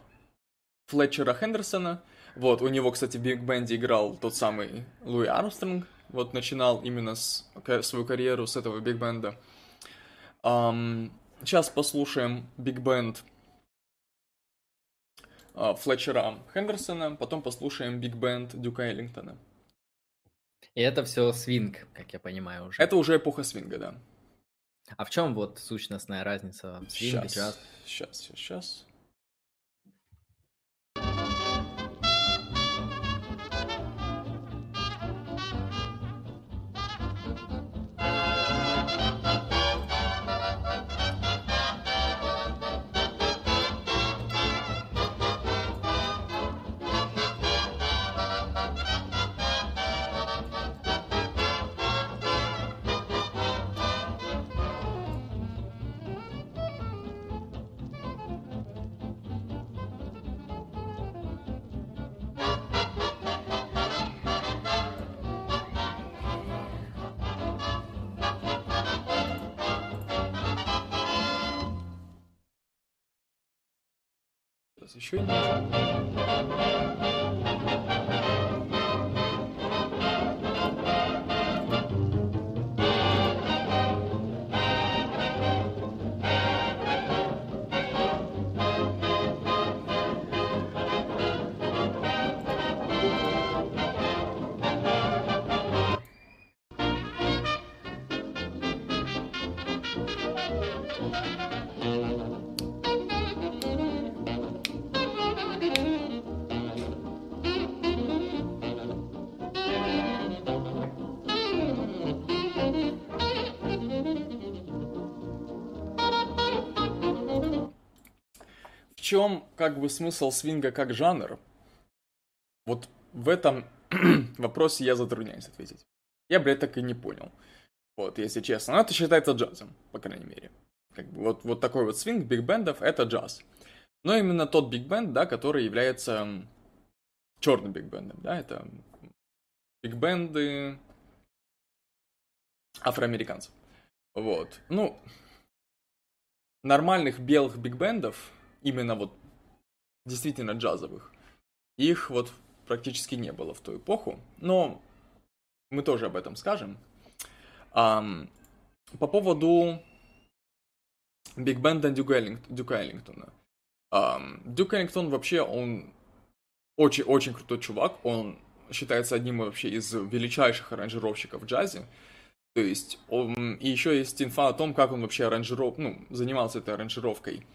Флетчера Хендерсона. Вот, у него, кстати, в биг-бенде играл тот самый Луи Армстронг. Вот, начинал именно с, свою карьеру с этого биг-бенда. Um, сейчас послушаем биг-бенд uh, Флетчера Хендерсона, потом послушаем биг-бенд Дюка Эллингтона. И это все свинг, как я понимаю уже. Это уже эпоха свинга, да. А в чем вот сущностная разница и джаз? Сейчас, сейчас. Das ist schön. Чем как бы смысл свинга как жанр? Вот в этом <clears throat> вопросе я затрудняюсь ответить. Я, блядь, так и не понял. Вот, если честно. Но это считается джазом, по крайней мере. Как бы вот, вот такой вот свинг биг-бендов — это джаз. Но именно тот биг-бенд, да, который является черным биг-бендом, да, это биг-бенды афроамериканцев. Вот. Ну, нормальных белых биг-бендов, именно вот действительно джазовых, их вот практически не было в ту эпоху. Но мы тоже об этом скажем. Um, по поводу биг-бенда Дюка, Эллингтона. Um, Дюк Эллингтон вообще, он очень-очень крутой чувак. Он считается одним вообще из величайших аранжировщиков в джазе. То есть, он, и еще есть инфа о том, как он вообще аранжиров, ну, занимался этой аранжировкой.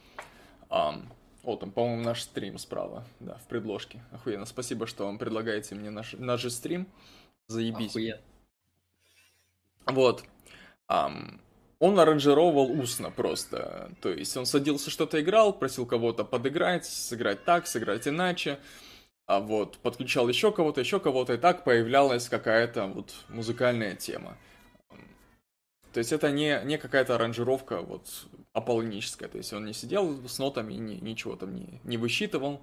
Um, о, там, по-моему, наш стрим справа, да, в предложке. Охуенно, спасибо, что вам предлагаете мне наш, наш же стрим. Заебись. Охуенно. Вот. Um, он аранжировал устно просто. То есть он садился, что-то играл, просил кого-то подыграть, сыграть так, сыграть иначе. А вот подключал еще кого-то, еще кого-то, и так появлялась какая-то вот музыкальная тема. То есть это не, не какая-то аранжировка вот аполлоническая. То есть он не сидел с нотами, ни, ничего там не, не высчитывал.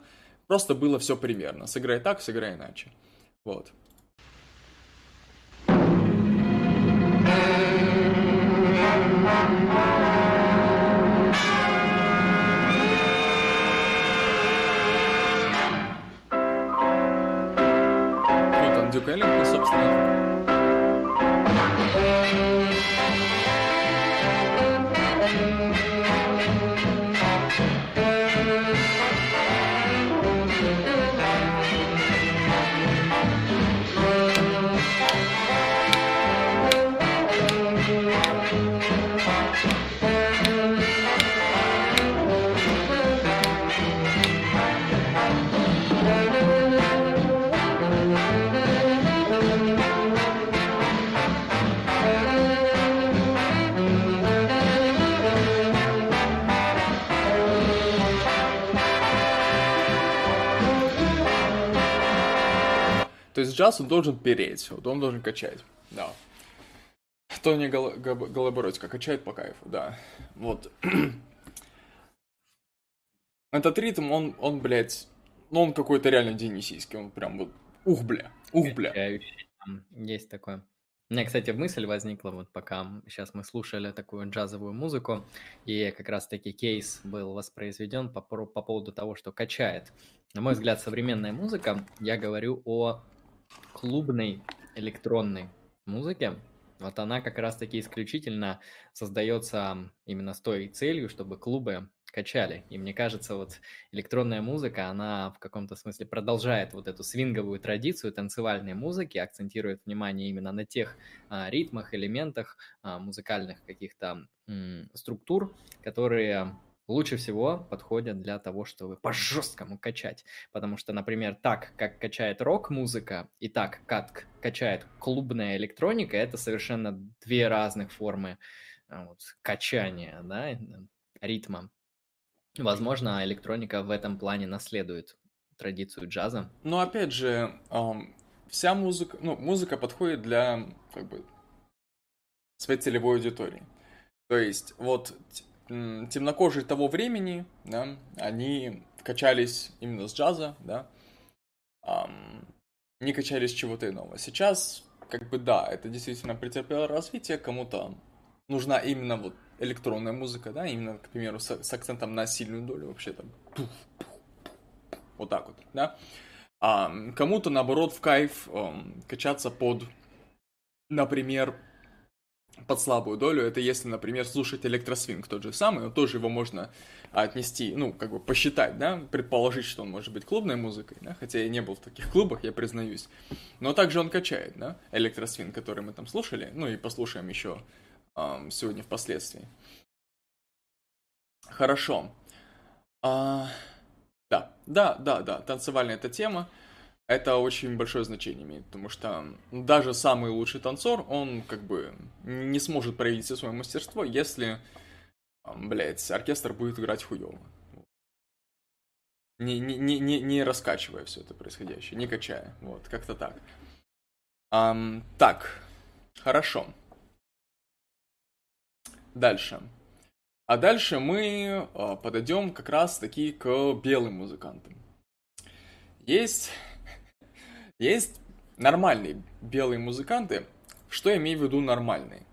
Просто было все примерно. Сыграй так, сыграй иначе. Вот. Вот он, Дюк Эллингтон, собственно, Есть джаз он должен переть, вот он должен качать, да. Тони Гол- Голобородько качает по кайфу, да. Вот. <clears throat> Этот ритм, он, он, блядь, ну он какой-то реально денисийский, он прям вот, ух, бля, ух, бля. Есть такое. У меня, кстати, мысль возникла, вот пока сейчас мы слушали такую джазовую музыку, и как раз-таки кейс был воспроизведен по, по поводу того, что качает. На мой взгляд, современная музыка, я говорю о клубной электронной музыке, вот она как раз-таки исключительно создается именно с той целью, чтобы клубы качали. И мне кажется, вот электронная музыка, она в каком-то смысле продолжает вот эту свинговую традицию танцевальной музыки, акцентирует внимание именно на тех а, ритмах, элементах, а, музыкальных каких-то м, структур, которые лучше всего подходят для того, чтобы по-жесткому качать. Потому что, например, так, как качает рок-музыка, и так, как качает клубная электроника, это совершенно две разных формы а, вот, качания, да, ритма. Возможно, электроника в этом плане наследует традицию джаза. Но опять же, вся музыка, ну, музыка подходит для, как бы, своей целевой аудитории. То есть, вот темнокожие того времени, да, они качались именно с джаза, да, не качались чего-то иного. Сейчас, как бы, да, это действительно претерпело развитие, кому-то нужна именно вот электронная музыка, да, именно, к примеру, с, с акцентом на сильную долю, вообще там, вот так вот, да. А кому-то, наоборот, в кайф um, качаться под, например, под слабую долю, это если, например, слушать электросвинг тот же самый, но тоже его можно отнести, ну, как бы посчитать, да, предположить, что он может быть клубной музыкой, да, хотя я не был в таких клубах, я признаюсь. Но также он качает, да, электросвинг, который мы там слушали, ну и послушаем еще эм, сегодня впоследствии. Хорошо. А, да, да, да, да, танцевальная эта тема это очень большое значение имеет, потому что даже самый лучший танцор, он как бы не сможет проявить все свое мастерство, если, блядь, оркестр будет играть хуево. не, не, не, не раскачивая все это происходящее, не качая. Вот, как-то так. Um, так, хорошо. Дальше. А дальше мы uh, подойдем как раз таки к белым музыкантам. Есть, есть нормальные белые музыканты. Что я имею в виду нормальные?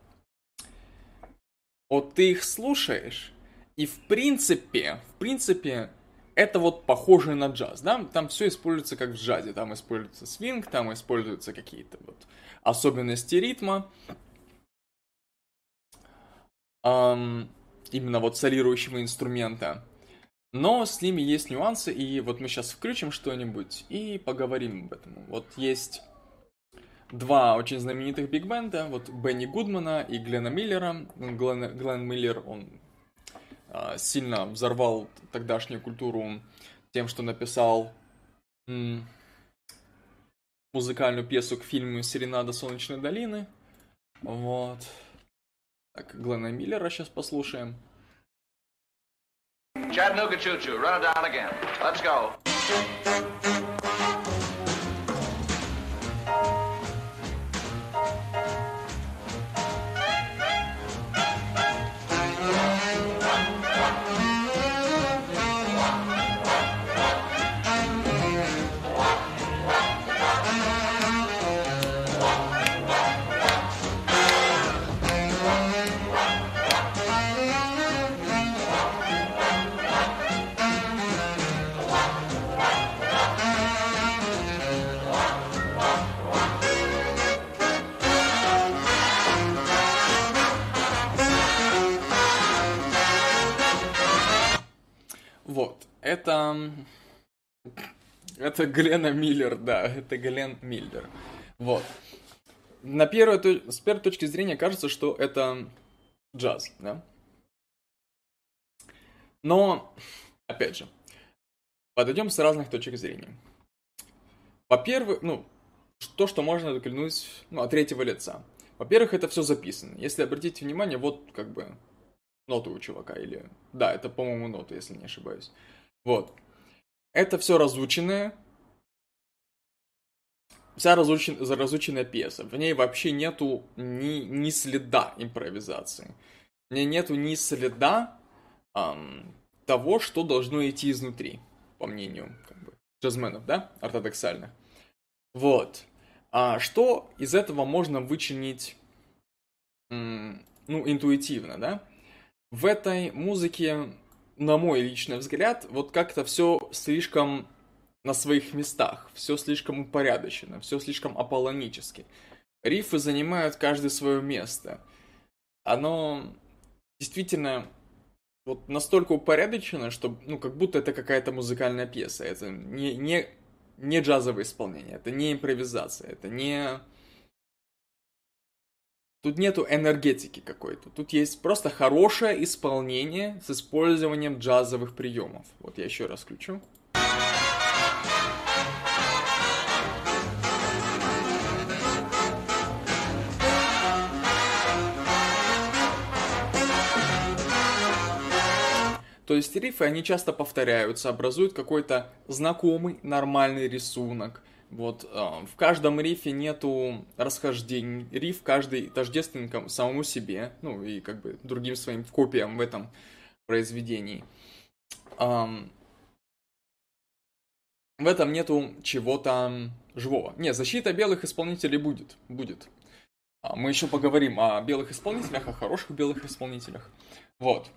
Вот ты их слушаешь, и в принципе, в принципе, это вот похоже на джаз, да? Там все используется как в джазе. Там используется свинг, там используются какие-то вот особенности ритма. Um, именно вот солирующего инструмента. Но с ними есть нюансы, и вот мы сейчас включим что-нибудь и поговорим об этом. Вот есть два очень знаменитых биг-бенда, вот Бенни Гудмана и Глена Миллера. Глен, Глен Миллер, он а, сильно взорвал тогдашнюю культуру тем, что написал музыкальную пьесу к фильму «Серенада Солнечной долины». Вот. Так, Глена Миллера сейчас послушаем. Chattanooga choo-choo, run it down again. Let's go. Это... Это Глена Миллер, да, это Глен Миллер. Вот. На первую, с первой точки зрения кажется, что это джаз, да? Но, опять же, подойдем с разных точек зрения. Во-первых, ну, то, что можно заглянуть ну, от третьего лица. Во-первых, это все записано. Если обратите внимание, вот как бы ноты у чувака, или... Да, это, по-моему, ноты, если не ошибаюсь. Вот. Это все разученное. Вся разучен, разученная пьеса. В ней вообще нету ни, ни следа импровизации. В ней нету ни следа эм, того, что должно идти изнутри, по мнению как бы, джазменов, да, ортодоксальных. Вот. А что из этого можно вычленить, м, ну, интуитивно, да? В этой музыке на мой личный взгляд, вот как-то все слишком на своих местах, все слишком упорядочено, все слишком аполлонически. Рифы занимают каждое свое место. Оно действительно вот настолько упорядочено, что ну как будто это какая-то музыкальная пьеса. Это не, не, не джазовое исполнение, это не импровизация, это не Тут нету энергетики какой-то. Тут есть просто хорошее исполнение с использованием джазовых приемов. Вот я еще раз включу. То есть рифы, они часто повторяются, образуют какой-то знакомый, нормальный рисунок – вот, э, в каждом рифе нету расхождений. Риф каждый тождественен самому себе, ну и как бы другим своим копиям в этом произведении. В этом нету чего-то живого. Не, защита белых исполнителей будет, будет. А мы еще поговорим о белых исполнителях, о хороших белых исполнителях. Вот.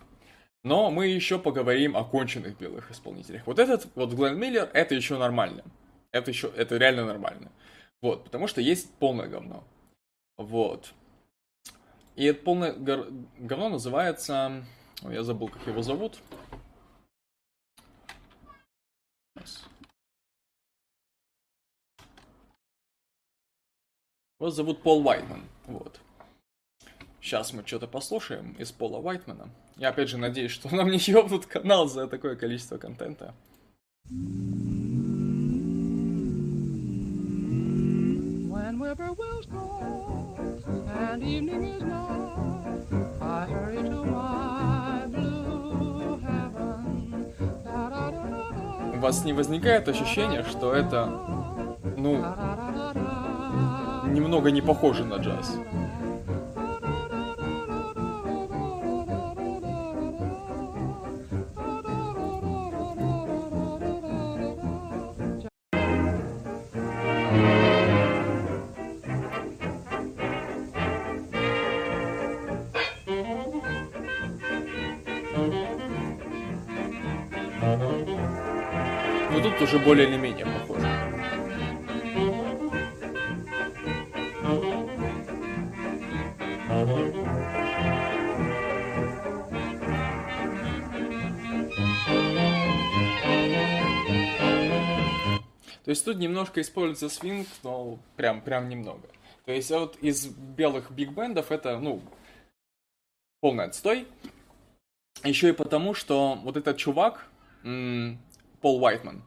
Но мы еще поговорим о конченных белых исполнителях. Вот этот, вот Глен Миллер, это еще нормально. Это еще, это реально нормально. Вот, потому что есть полное говно. Вот. И это полное говно называется... я забыл, как его зовут. Его зовут Пол Уайтман. Вот. Сейчас мы что-то послушаем из Пола Уайтмана. Я опять же надеюсь, что <laughs> нам не ёбнут канал за такое количество контента. Whippoorwills call, and evening is nigh. I hurry to my blue heaven. вас не возникает ощущение, что это, ну, немного не похоже на джаз? Уже более или менее похоже. То есть тут немножко используется свинг, но прям, прям немного. То есть вот из белых биг-бендов это, ну, полный отстой. Еще и потому, что вот этот чувак, Пол Уайтман,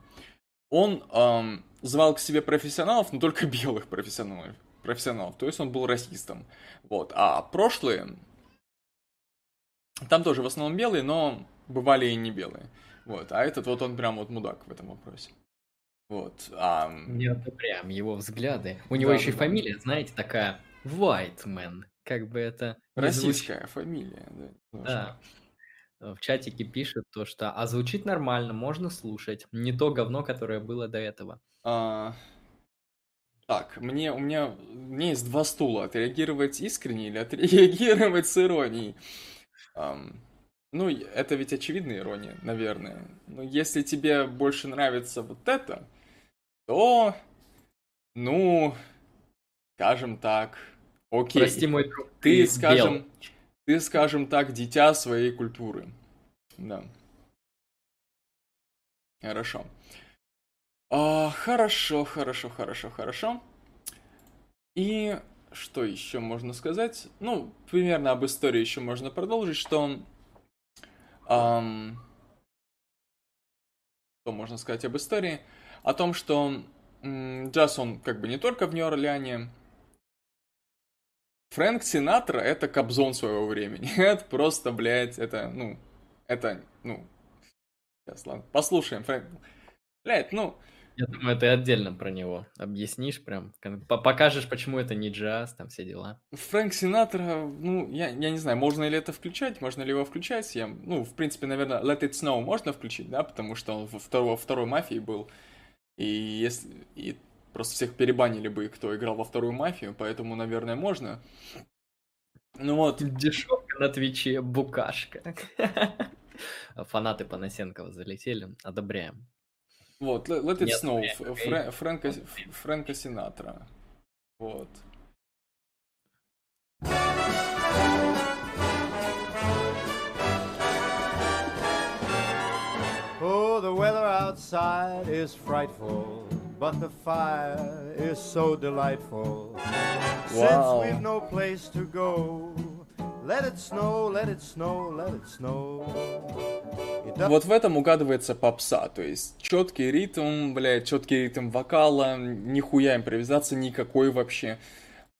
он эм, звал к себе профессионалов, но только белых профессионалов. профессионалов. То есть он был расистом. Вот. А прошлые, там тоже в основном белые, но бывали и не белые. Вот. А этот вот он прям вот мудак в этом вопросе. Вот. А... Не одобряем его взгляды. У него да, еще да, и фамилия, знаете, такая Whiteman. Как бы это... Российская звуч... фамилия, да. Да. В чатике пишет то, что а звучит нормально, можно слушать. Не то говно, которое было до этого. А... Так, мне, у меня, у меня есть два стула. Отреагировать искренне или отреагировать с иронией? Um, ну, это ведь очевидная ирония, наверное. Но если тебе больше нравится вот это, то, ну, скажем так, окей. Прости, мой друг. Ты, скажем, бел. Ты, скажем так, дитя своей культуры. Да. Хорошо. А, хорошо, хорошо, хорошо, хорошо. И что еще можно сказать? Ну, примерно об истории еще можно продолжить, что... Эм, что можно сказать об истории? О том, что м, джаз, он как бы не только в Нью-Орлеане. Фрэнк Синатра — это кобзон своего времени. <laughs> это просто, блядь, это, ну, это, ну... Сейчас, ладно, послушаем, Фрэнк. Блядь, ну... Я думаю, ты отдельно про него объяснишь прям, покажешь, почему это не джаз, там все дела. Фрэнк Синатра, ну, я, я не знаю, можно ли это включать, можно ли его включать. Я, ну, в принципе, наверное, Let It Snow можно включить, да, потому что он во второй, второй мафии был. И если и просто всех перебанили бы, кто играл во вторую мафию, поэтому, наверное, можно. Ну вот. Дешевка на Твиче, букашка. <laughs> Фанаты Панасенкова залетели, одобряем. Вот, Let It Нет, Snow, Фрэ, Фрэнка, Фрэнка Синатра. Вот. Oh, the weather outside is frightful, but the fire is so delightful. Wow. Since we've no place to go, let it snow, let it snow, let it snow. Вот в этом угадывается попса, то есть четкий ритм, блядь, четкий ритм вокала, нихуя импровизации никакой вообще.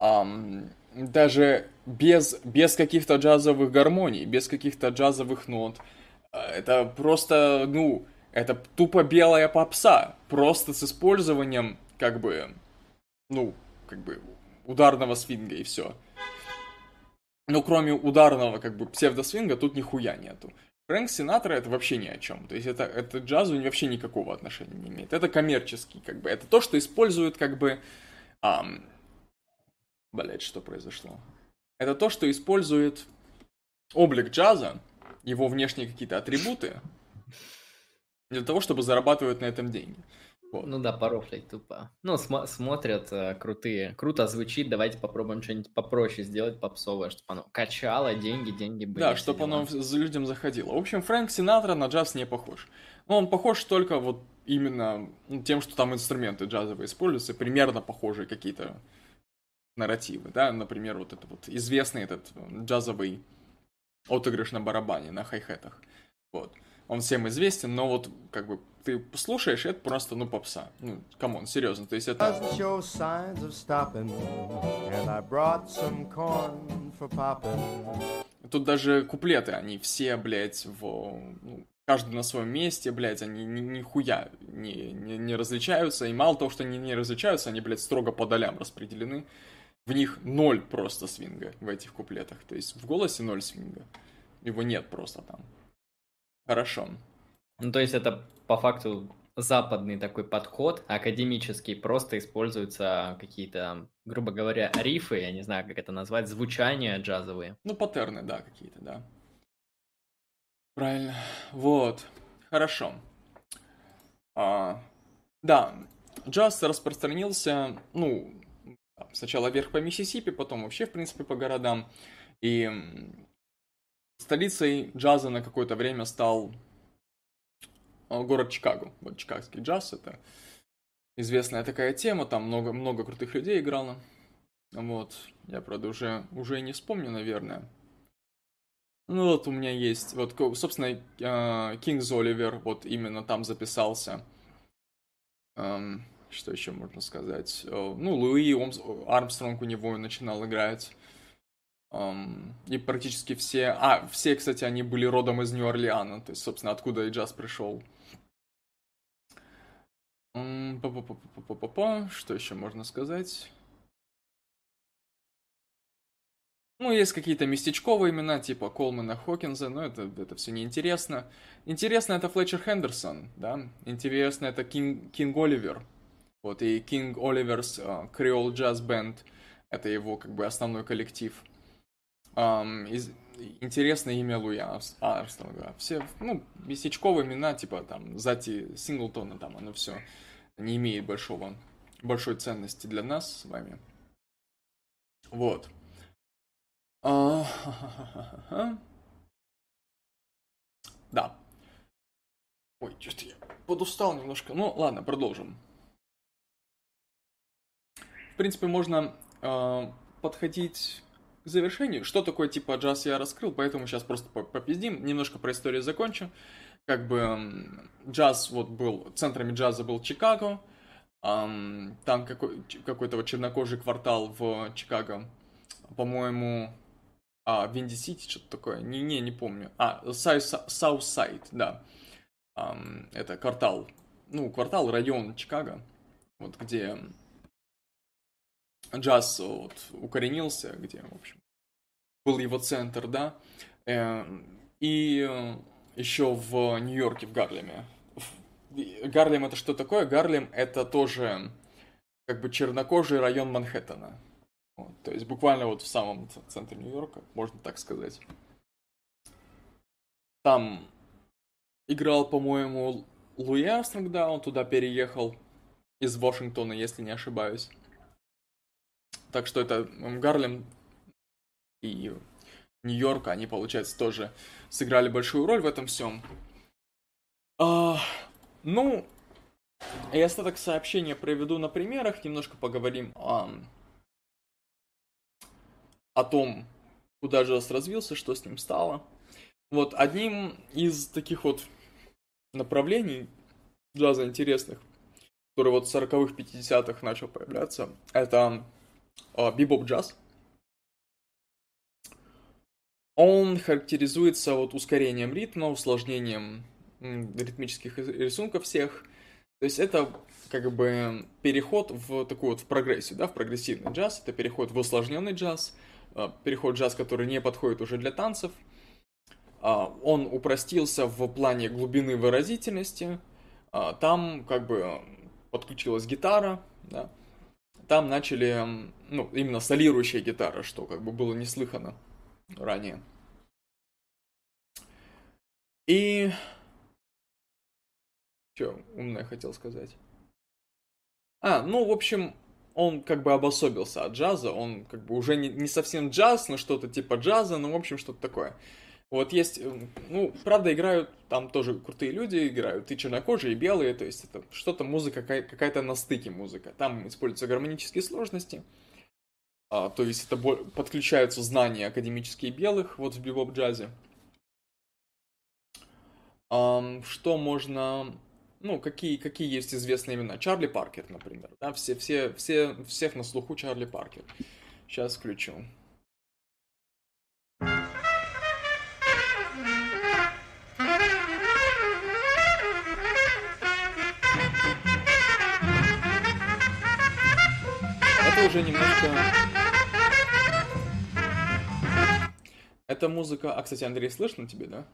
Um, даже без, без каких-то джазовых гармоний, без каких-то джазовых нот. Это просто, ну, это тупо белая попса, просто с использованием, как бы, ну, как бы, ударного свинга и все. Но кроме ударного, как бы, псевдосвинга, тут нихуя нету. Фрэнк Синатра это вообще ни о чем. То есть это, это джазу вообще никакого отношения не имеет. Это коммерческий, как бы. Это то, что используют, как бы... Ам... Блять, что произошло? Это то, что использует облик джаза, его внешние какие-то атрибуты, для того, чтобы зарабатывать на этом деньги. Вот. Ну да, порофлить тупо. Ну, см- смотрят э, крутые. Круто звучит, давайте попробуем что-нибудь попроще сделать, попсовое, чтобы оно качало, деньги, деньги были. Да, чтобы оно за людям заходило. В общем, Фрэнк Синатра на джаз не похож. Ну, он похож только вот именно тем, что там инструменты джазовые используются, примерно похожие какие-то нарративы, да, например, вот этот вот известный этот джазовый отыгрыш на барабане, на хай-хетах, вот он всем известен, но вот как бы ты слушаешь, это просто, ну, попса. Ну, come on, серьезно, то есть это... Тут даже куплеты, они все, блядь, в... Ну, каждый на своем месте, блядь, они ни, нихуя не, не, не различаются, и мало того, что они не различаются, они, блядь, строго по долям распределены. В них ноль просто свинга в этих куплетах, то есть в голосе ноль свинга. Его нет просто там. Хорошо. Ну, то есть это по факту западный такой подход, академический, просто используются какие-то, грубо говоря, рифы, я не знаю, как это назвать, звучания джазовые. Ну, паттерны, да, какие-то, да. Правильно. Вот. Хорошо. А, да, джаз распространился, ну, сначала вверх по Миссисипи, потом вообще, в принципе, по городам. И столицей джаза на какое-то время стал а, город Чикаго. Вот чикагский джаз, это известная такая тема, там много, много крутых людей играло. Вот, я, правда, уже, уже не вспомню, наверное. Ну вот у меня есть, вот, собственно, Кингс Оливер, вот именно там записался. Что еще можно сказать? Ну, Луи Армстронг у него начинал играть. И практически все... А, все, кстати, они были родом из Нью-Орлеана, то есть, собственно, откуда и джаз пришел. Что еще можно сказать? Ну, есть какие-то местечковые имена, типа Колмана Хокинза, но это, это все неинтересно. Интересно это Флетчер Хендерсон, да? Интересно это Кинг, Кинг Оливер. Вот, и King Oliver's Creole Jazz Band. Это его, как бы, основной коллектив. Эм, из, интересное имя Луи Армстронга. Все, ну, местечковые имена, типа, там, Затти Синглтона, там, оно все не имеет большого, большой ценности для нас с вами. Вот. А, да. Ой, что-то я подустал немножко. Ну, ладно, продолжим. В принципе, можно э, подходить к завершению. Что такое типа джаз я раскрыл, поэтому сейчас просто попиздим. Немножко про историю закончу. Как бы джаз вот был, центрами джаза был Чикаго. Там какой, какой-то вот чернокожий квартал в Чикаго. По-моему, а, Windy City, что-то такое. Не, не, не помню. А, South Side, да. Это квартал, ну, квартал, район Чикаго, вот где джаз вот, укоренился, где, в общем, был его центр, да. Эм, и еще в Нью-Йорке, в Гарлеме. Гарлем это что такое? Гарлем это тоже как бы чернокожий район Манхэттена. Вот, то есть буквально вот в самом центре Нью-Йорка, можно так сказать. Там играл, по-моему, Луи Армстронг, да, он туда переехал из Вашингтона, если не ошибаюсь. Так что это Гарлем и Нью-Йорк, они, получается, тоже сыграли большую роль в этом всем. А, ну, я остаток сообщения проведу на примерах, немножко поговорим о о том, куда Джаз развился, что с ним стало. Вот одним из таких вот направлений джаза интересных, который вот в 40-х, 50-х начал появляться, это э, бибоп-джаз. Он характеризуется вот ускорением ритма, усложнением ритмических рисунков всех. То есть это как бы переход в такую вот в прогрессию, да, в прогрессивный джаз, это переход в усложненный джаз, Э, переход джаз, который не подходит уже для танцев. А, он упростился в плане глубины выразительности. А, там как бы подключилась гитара, да. Там начали, ну, именно солирующая гитара, что как бы было неслыхано ранее. И... Что умное хотел сказать? А, ну, в общем, он как бы обособился от джаза, он как бы уже не, не совсем джаз, но что-то типа джаза, ну, в общем, что-то такое. Вот есть, ну, правда, играют там тоже крутые люди, играют и чернокожие, и белые, то есть это что-то музыка, какая-то на стыке музыка. Там используются гармонические сложности, а, то есть это подключаются знания академические белых, вот в бибоп-джазе. Um, что можно ну, какие, какие есть известные имена? Чарли Паркер, например. Да? Все, все, все, всех на слуху Чарли Паркер. Сейчас включу. Уже немножко... Это музыка... А, кстати, Андрей, слышно тебе, да?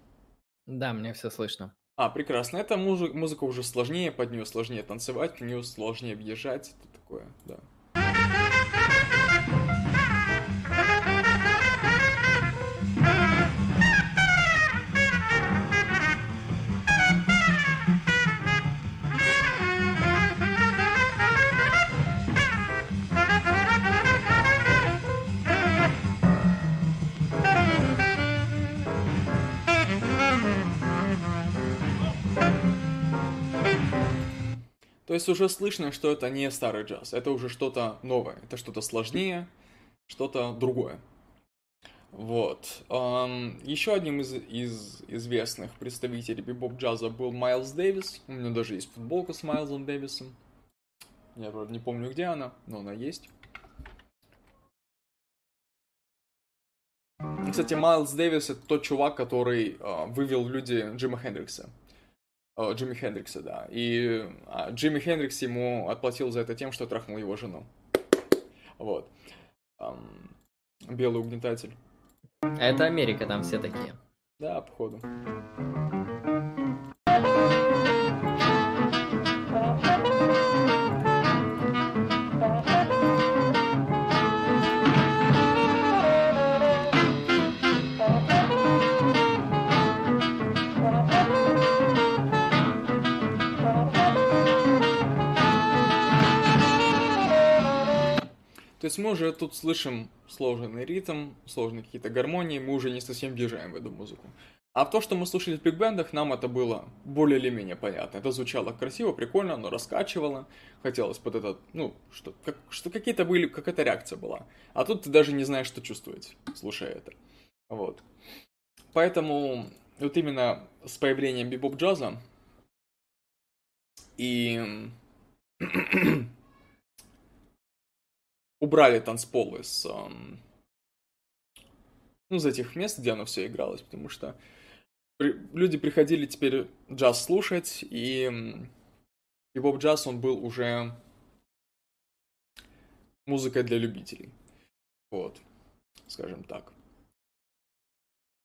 Да, мне все слышно. А, прекрасно. Музы... музыка уже сложнее, под нее сложнее танцевать, под нее сложнее въезжать. Это такое, да. То есть уже слышно, что это не старый джаз, это уже что-то новое, это что-то сложнее, что-то другое. Вот. Еще одним из, из известных представителей бибоп-джаза был Майлз Дэвис. У меня даже есть футболка с Майлзом Дэвисом. Я, правда, не помню, где она, но она есть. Кстати, Майлз Дэвис это тот чувак, который uh, вывел в люди Джима Хендрикса. О, Джимми Хендрикса, да. И а, Джимми Хендрикс ему отплатил за это тем, что трахнул его жену. Вот. Белый угнетатель. Это Америка, там все такие. Да, походу. Есть мы уже тут слышим сложный ритм, сложные какие-то гармонии, мы уже не совсем въезжаем в эту музыку. А то, что мы слушали в биг-бендах, нам это было более или менее понятно. Это звучало красиво, прикольно, но раскачивало. Хотелось под этот, ну, что, как, что какие-то были, какая-то реакция была. А тут ты даже не знаешь, что чувствовать, слушая это. Вот. Поэтому вот именно с появлением бибоп-джаза и убрали танцпол эм, ну, из этих мест, где оно все игралось, потому что люди приходили теперь джаз слушать, и бибоп джаз, он был уже музыкой для любителей. Вот, скажем так.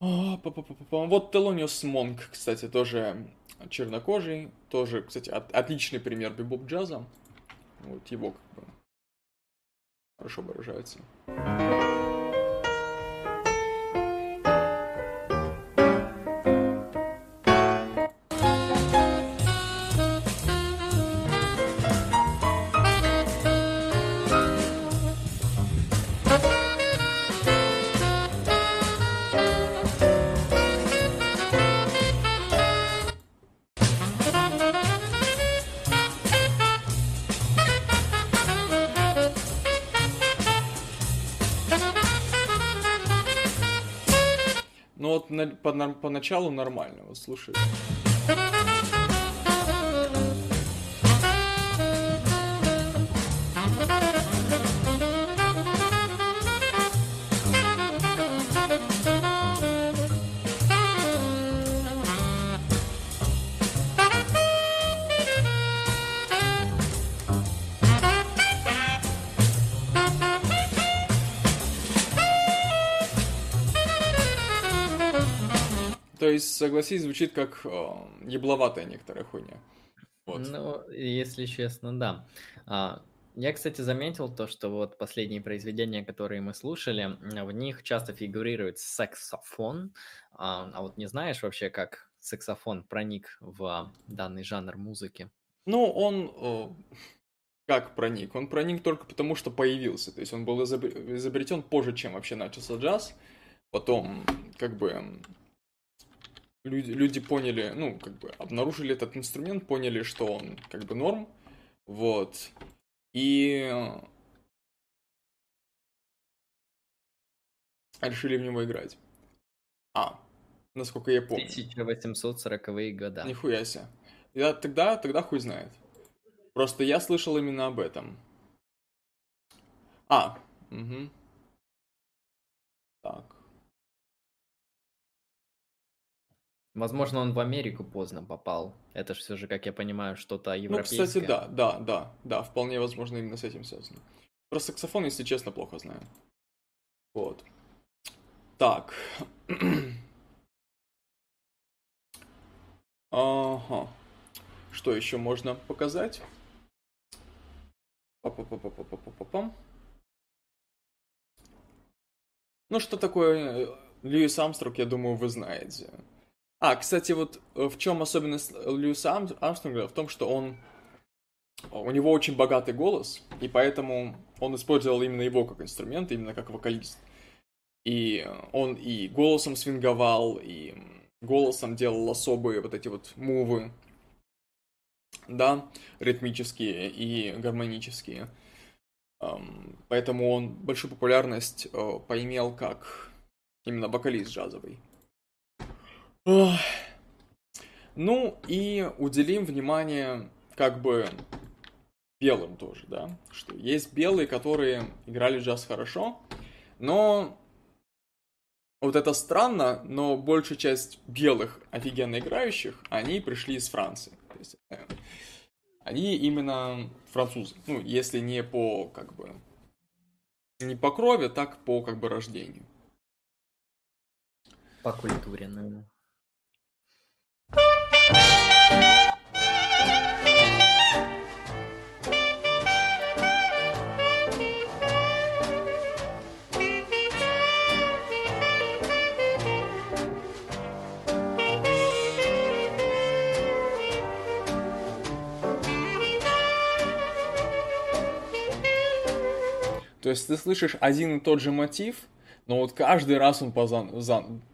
А, вот Телониус Монк, кстати, тоже чернокожий, тоже, кстати, от, отличный пример бибоп джаза. Вот его как бы хорошо выражается. Поначалу нормально, вот слушай. Есть, согласись, звучит как э, ебловатая некоторая хуйня. Вот. Ну, если честно, да. А, я, кстати, заметил то, что вот последние произведения, которые мы слушали, в них часто фигурирует саксофон. А, а вот не знаешь вообще, как саксофон проник в данный жанр музыки? Ну, он э, как проник? Он проник только потому, что появился. То есть он был изобр- изобретен позже, чем вообще начался джаз. Потом, как бы, люди, люди поняли, ну, как бы, обнаружили этот инструмент, поняли, что он, как бы, норм, вот, и решили в него играть. А, насколько я помню. 1840-е года. Нихуя себе. Я тогда, тогда хуй знает. Просто я слышал именно об этом. А, угу. Так. Возможно, он в Америку поздно попал. Это же все же, как я понимаю, что-то Ну, европейское. кстати, да, да, да, да, вполне возможно именно с этим связано. про саксофон, если честно, плохо знаю. Вот. Так. <clears throat> Ага. Что еще можно показать? Па-па-па-па-па-па-па-пам. Ну, что такое э, Льюис Амстронг, я думаю, вы знаете. А, кстати, вот э, в чем особенность Льюиса Амстронга? В том, что он... У него очень богатый голос, и поэтому он использовал именно его как инструмент, именно как вокалист. И он и голосом свинговал, и голосом делал особые вот эти вот мувы, да, ритмические и гармонические. Поэтому он большую популярность э, поимел как именно вокалист джазовый. Ну и уделим внимание как бы белым тоже, да, что есть белые, которые играли джаз хорошо, но вот это странно, но большая часть белых офигенно играющих, они пришли из Франции. То есть, э, они именно французы. Ну, если не по, как бы, не по крови, так по, как бы, рождению. По культуре, наверное. То есть ты слышишь один и тот же мотив, но вот каждый раз он по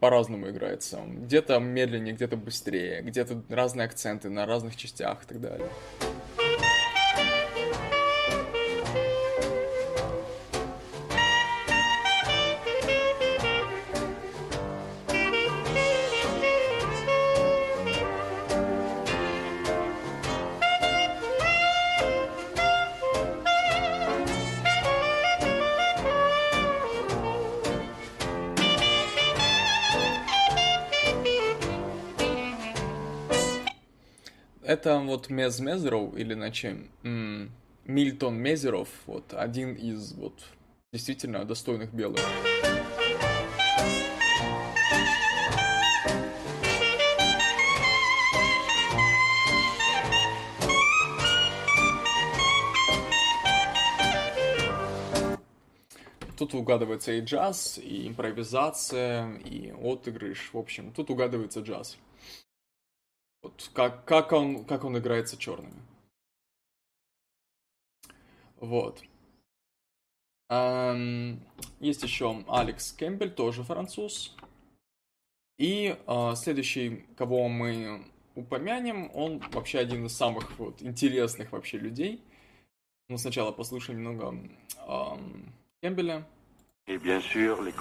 по-разному играется. Где-то медленнее, где-то быстрее, где-то разные акценты на разных частях и так далее. Это вот Мез Мезеров, или иначе Мильтон Мезеров, вот один из вот действительно достойных белых. Тут угадывается и джаз, и импровизация, и отыгрыш. В общем, тут угадывается джаз. Вот как, как, он, как он играется черными. Вот. Эм, есть еще Алекс Кэмпбель, тоже француз. И э, следующий, кого мы упомянем, он вообще один из самых вот, интересных вообще людей. Но сначала послушаем немного э, Кэмпбеля. Et bien sûr, les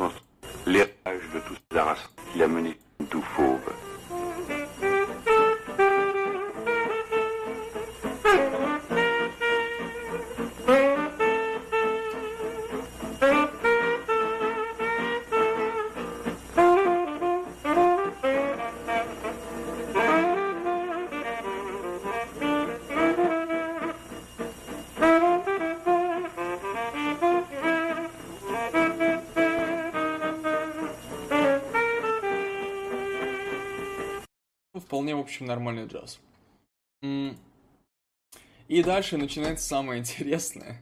de tous ces arts qu'il a mené tout fauve. Общем, нормальный джаз. И дальше начинается самое <laughs> интересное.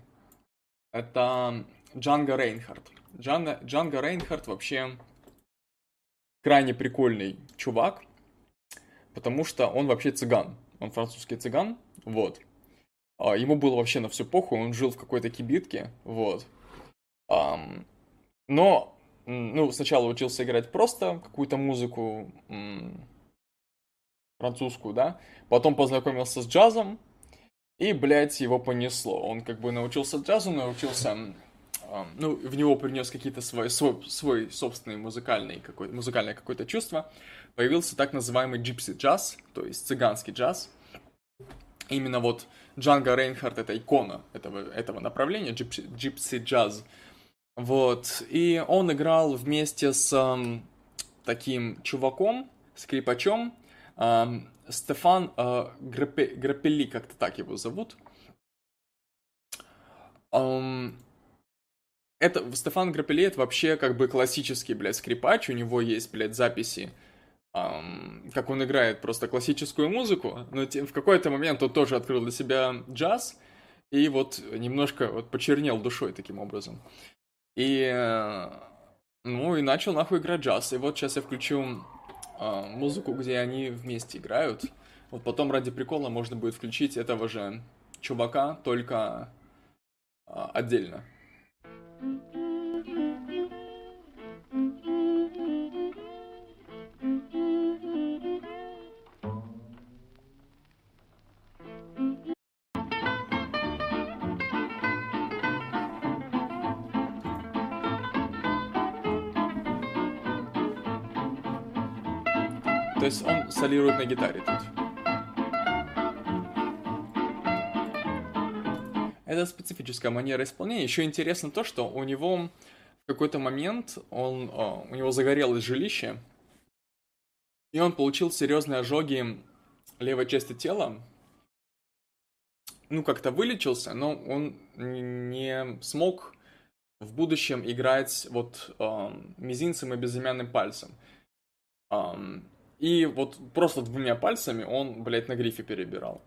Это Джанго Рейнхард. Джанго, Джанго Рейнхард вообще крайне прикольный чувак, потому что он вообще цыган. Он французский цыган, вот. А, ему было вообще на всю похуй, он жил в какой-то кибитке, вот. Но, ну, сначала учился играть просто какую-то музыку, французскую, да, потом познакомился с джазом, и, блядь, его понесло. Он как бы научился джазу, научился, ну, в него принес какие-то свой, свой, свой собственный музыкальный какой, музыкальное какое-то чувство. Появился так называемый джипси джаз, то есть цыганский джаз. Именно вот Джанго Рейнхард — это икона этого, этого направления, джипси, джаз. Вот, и он играл вместе с таким чуваком, скрипачом, Стефан э, Граппели, как-то так его зовут. это Стефан Грапеле это вообще как бы классический, блядь, скрипач, у него есть, блядь, записи, эм, как он играет просто классическую музыку, но в какой-то момент он тоже открыл для себя джаз, и вот немножко вот почернел душой таким образом. И, э, ну, и начал нахуй играть джаз. И вот сейчас я включу э, музыку, где они вместе играют. Вот потом ради прикола можно будет включить этого же чувака, только э, отдельно. То есть он солирует на гитаре тут. Это специфическая манера исполнения. Еще интересно то, что у него в какой-то момент он, о, у него загорелось жилище, и он получил серьезные ожоги левой части тела. Ну, как-то вылечился, но он не смог в будущем играть вот э, мизинцем и безымянным пальцем. И вот просто двумя пальцами он, блядь, на грифе перебирал,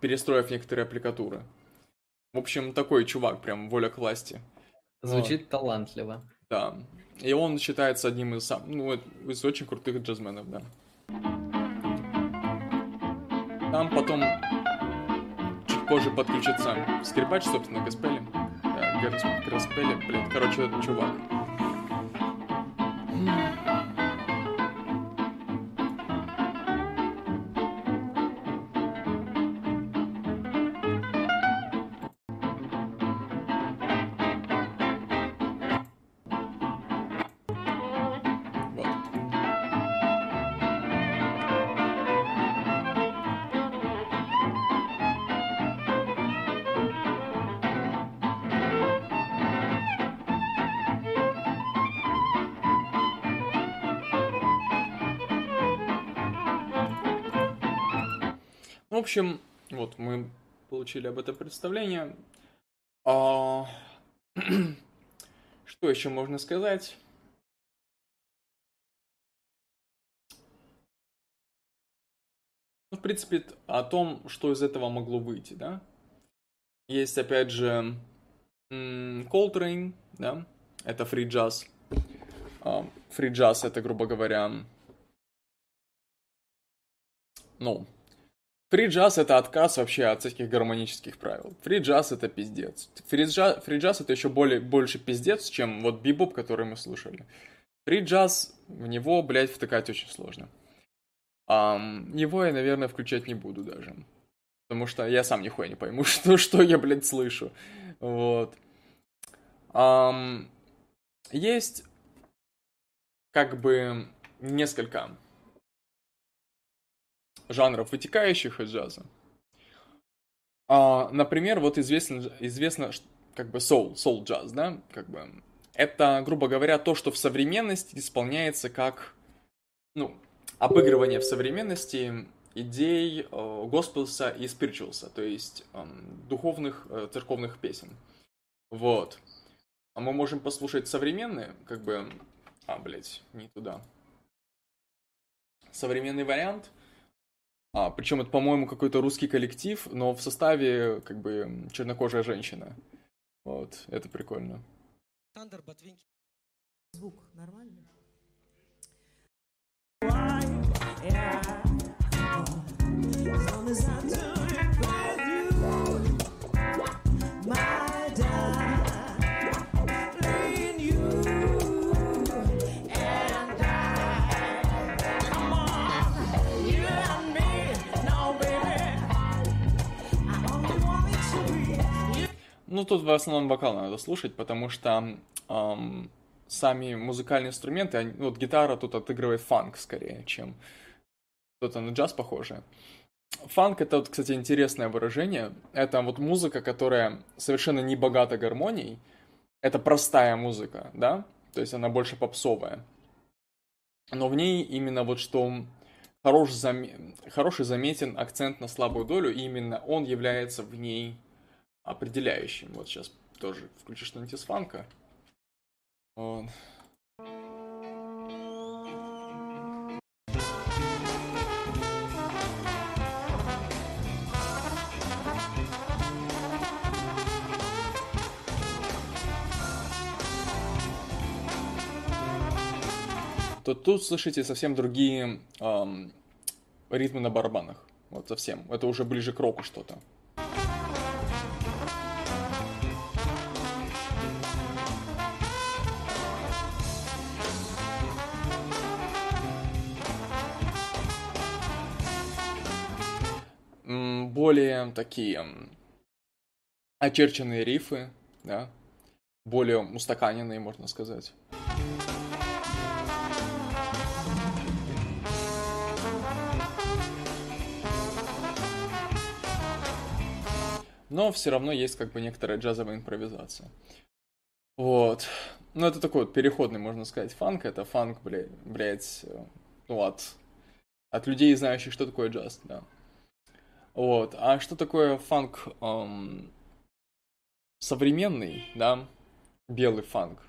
перестроив некоторые аппликатуры. В общем, такой чувак, прям воля к власти. Звучит вот. талантливо. Да. И он считается одним из, сам, ну, из очень крутых джазменов, да. Там потом чуть позже подключится скрипач, собственно, Гаспели. Да, Гаспели, блин, короче, этот чувак. Общем, вот мы получили об этом представление. А... <clears throat> Что еще можно сказать? Ну, в принципе, о том, что из этого могло выйти, да? Есть, опять же, Coltrane, да? Это free jazz. Free jazz это, грубо говоря, ну, Фри-джаз — это отказ вообще от всяких гармонических правил. Фри-джаз — это пиздец. Фри-джаз, фри-джаз — это еще более, больше пиздец, чем вот бибоп, который мы слушали. Фри-джаз, в него, блядь, втыкать очень сложно. Um, его я, наверное, включать не буду даже. Потому что я сам нихуя не пойму, <laughs> что, что я, блядь, слышу. Вот. Um, есть как бы несколько жанров, вытекающих из джаза. А, например, вот известно, известно как бы soul, soul джаз, да, как бы это, грубо говоря, то, что в современности исполняется как, ну, обыгрывание в современности идей э, госпелса и спиричуалса, то есть э, духовных э, церковных песен. Вот. А мы можем послушать современные, как бы... А, блядь, не туда. Современный вариант – а, причем это, по-моему, какой-то русский коллектив, но в составе как бы чернокожая женщина. Вот, это прикольно. Тандер, Ботвинки. Звук нормальный? Yeah. Ну, тут в основном вокал надо слушать, потому что эм, сами музыкальные инструменты, они, вот гитара тут отыгрывает фанк скорее, чем что-то на джаз похожее. Фанк это, вот, кстати, интересное выражение. Это вот музыка, которая совершенно не богата гармонией. Это простая музыка, да? То есть она больше попсовая. Но в ней именно вот что хорош зам... хороший заметен акцент на слабую долю, и именно он является в ней определяющим. Вот сейчас тоже включить что-нибудь из фанка. Вот. то тут слышите совсем другие эм, ритмы на барабанах. Вот совсем. Это уже ближе к року что-то. Более такие очерченные рифы, да, более устаканенные, можно сказать. но все равно есть как бы некоторая джазовая импровизация. Вот. Ну, это такой вот переходный, можно сказать, фанк. Это фанк, блядь, блядь ну, от, от людей, знающих, что такое джаз, да. Вот. А что такое фанк эм, современный, да, белый фанк?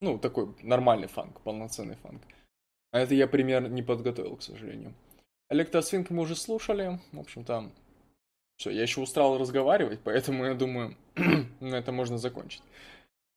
Ну, такой нормальный фанк, полноценный фанк. А это я пример не подготовил, к сожалению. Электросвинг мы уже слушали. В общем-то, все, я еще устал разговаривать, поэтому я думаю, <clears throat> на это можно закончить.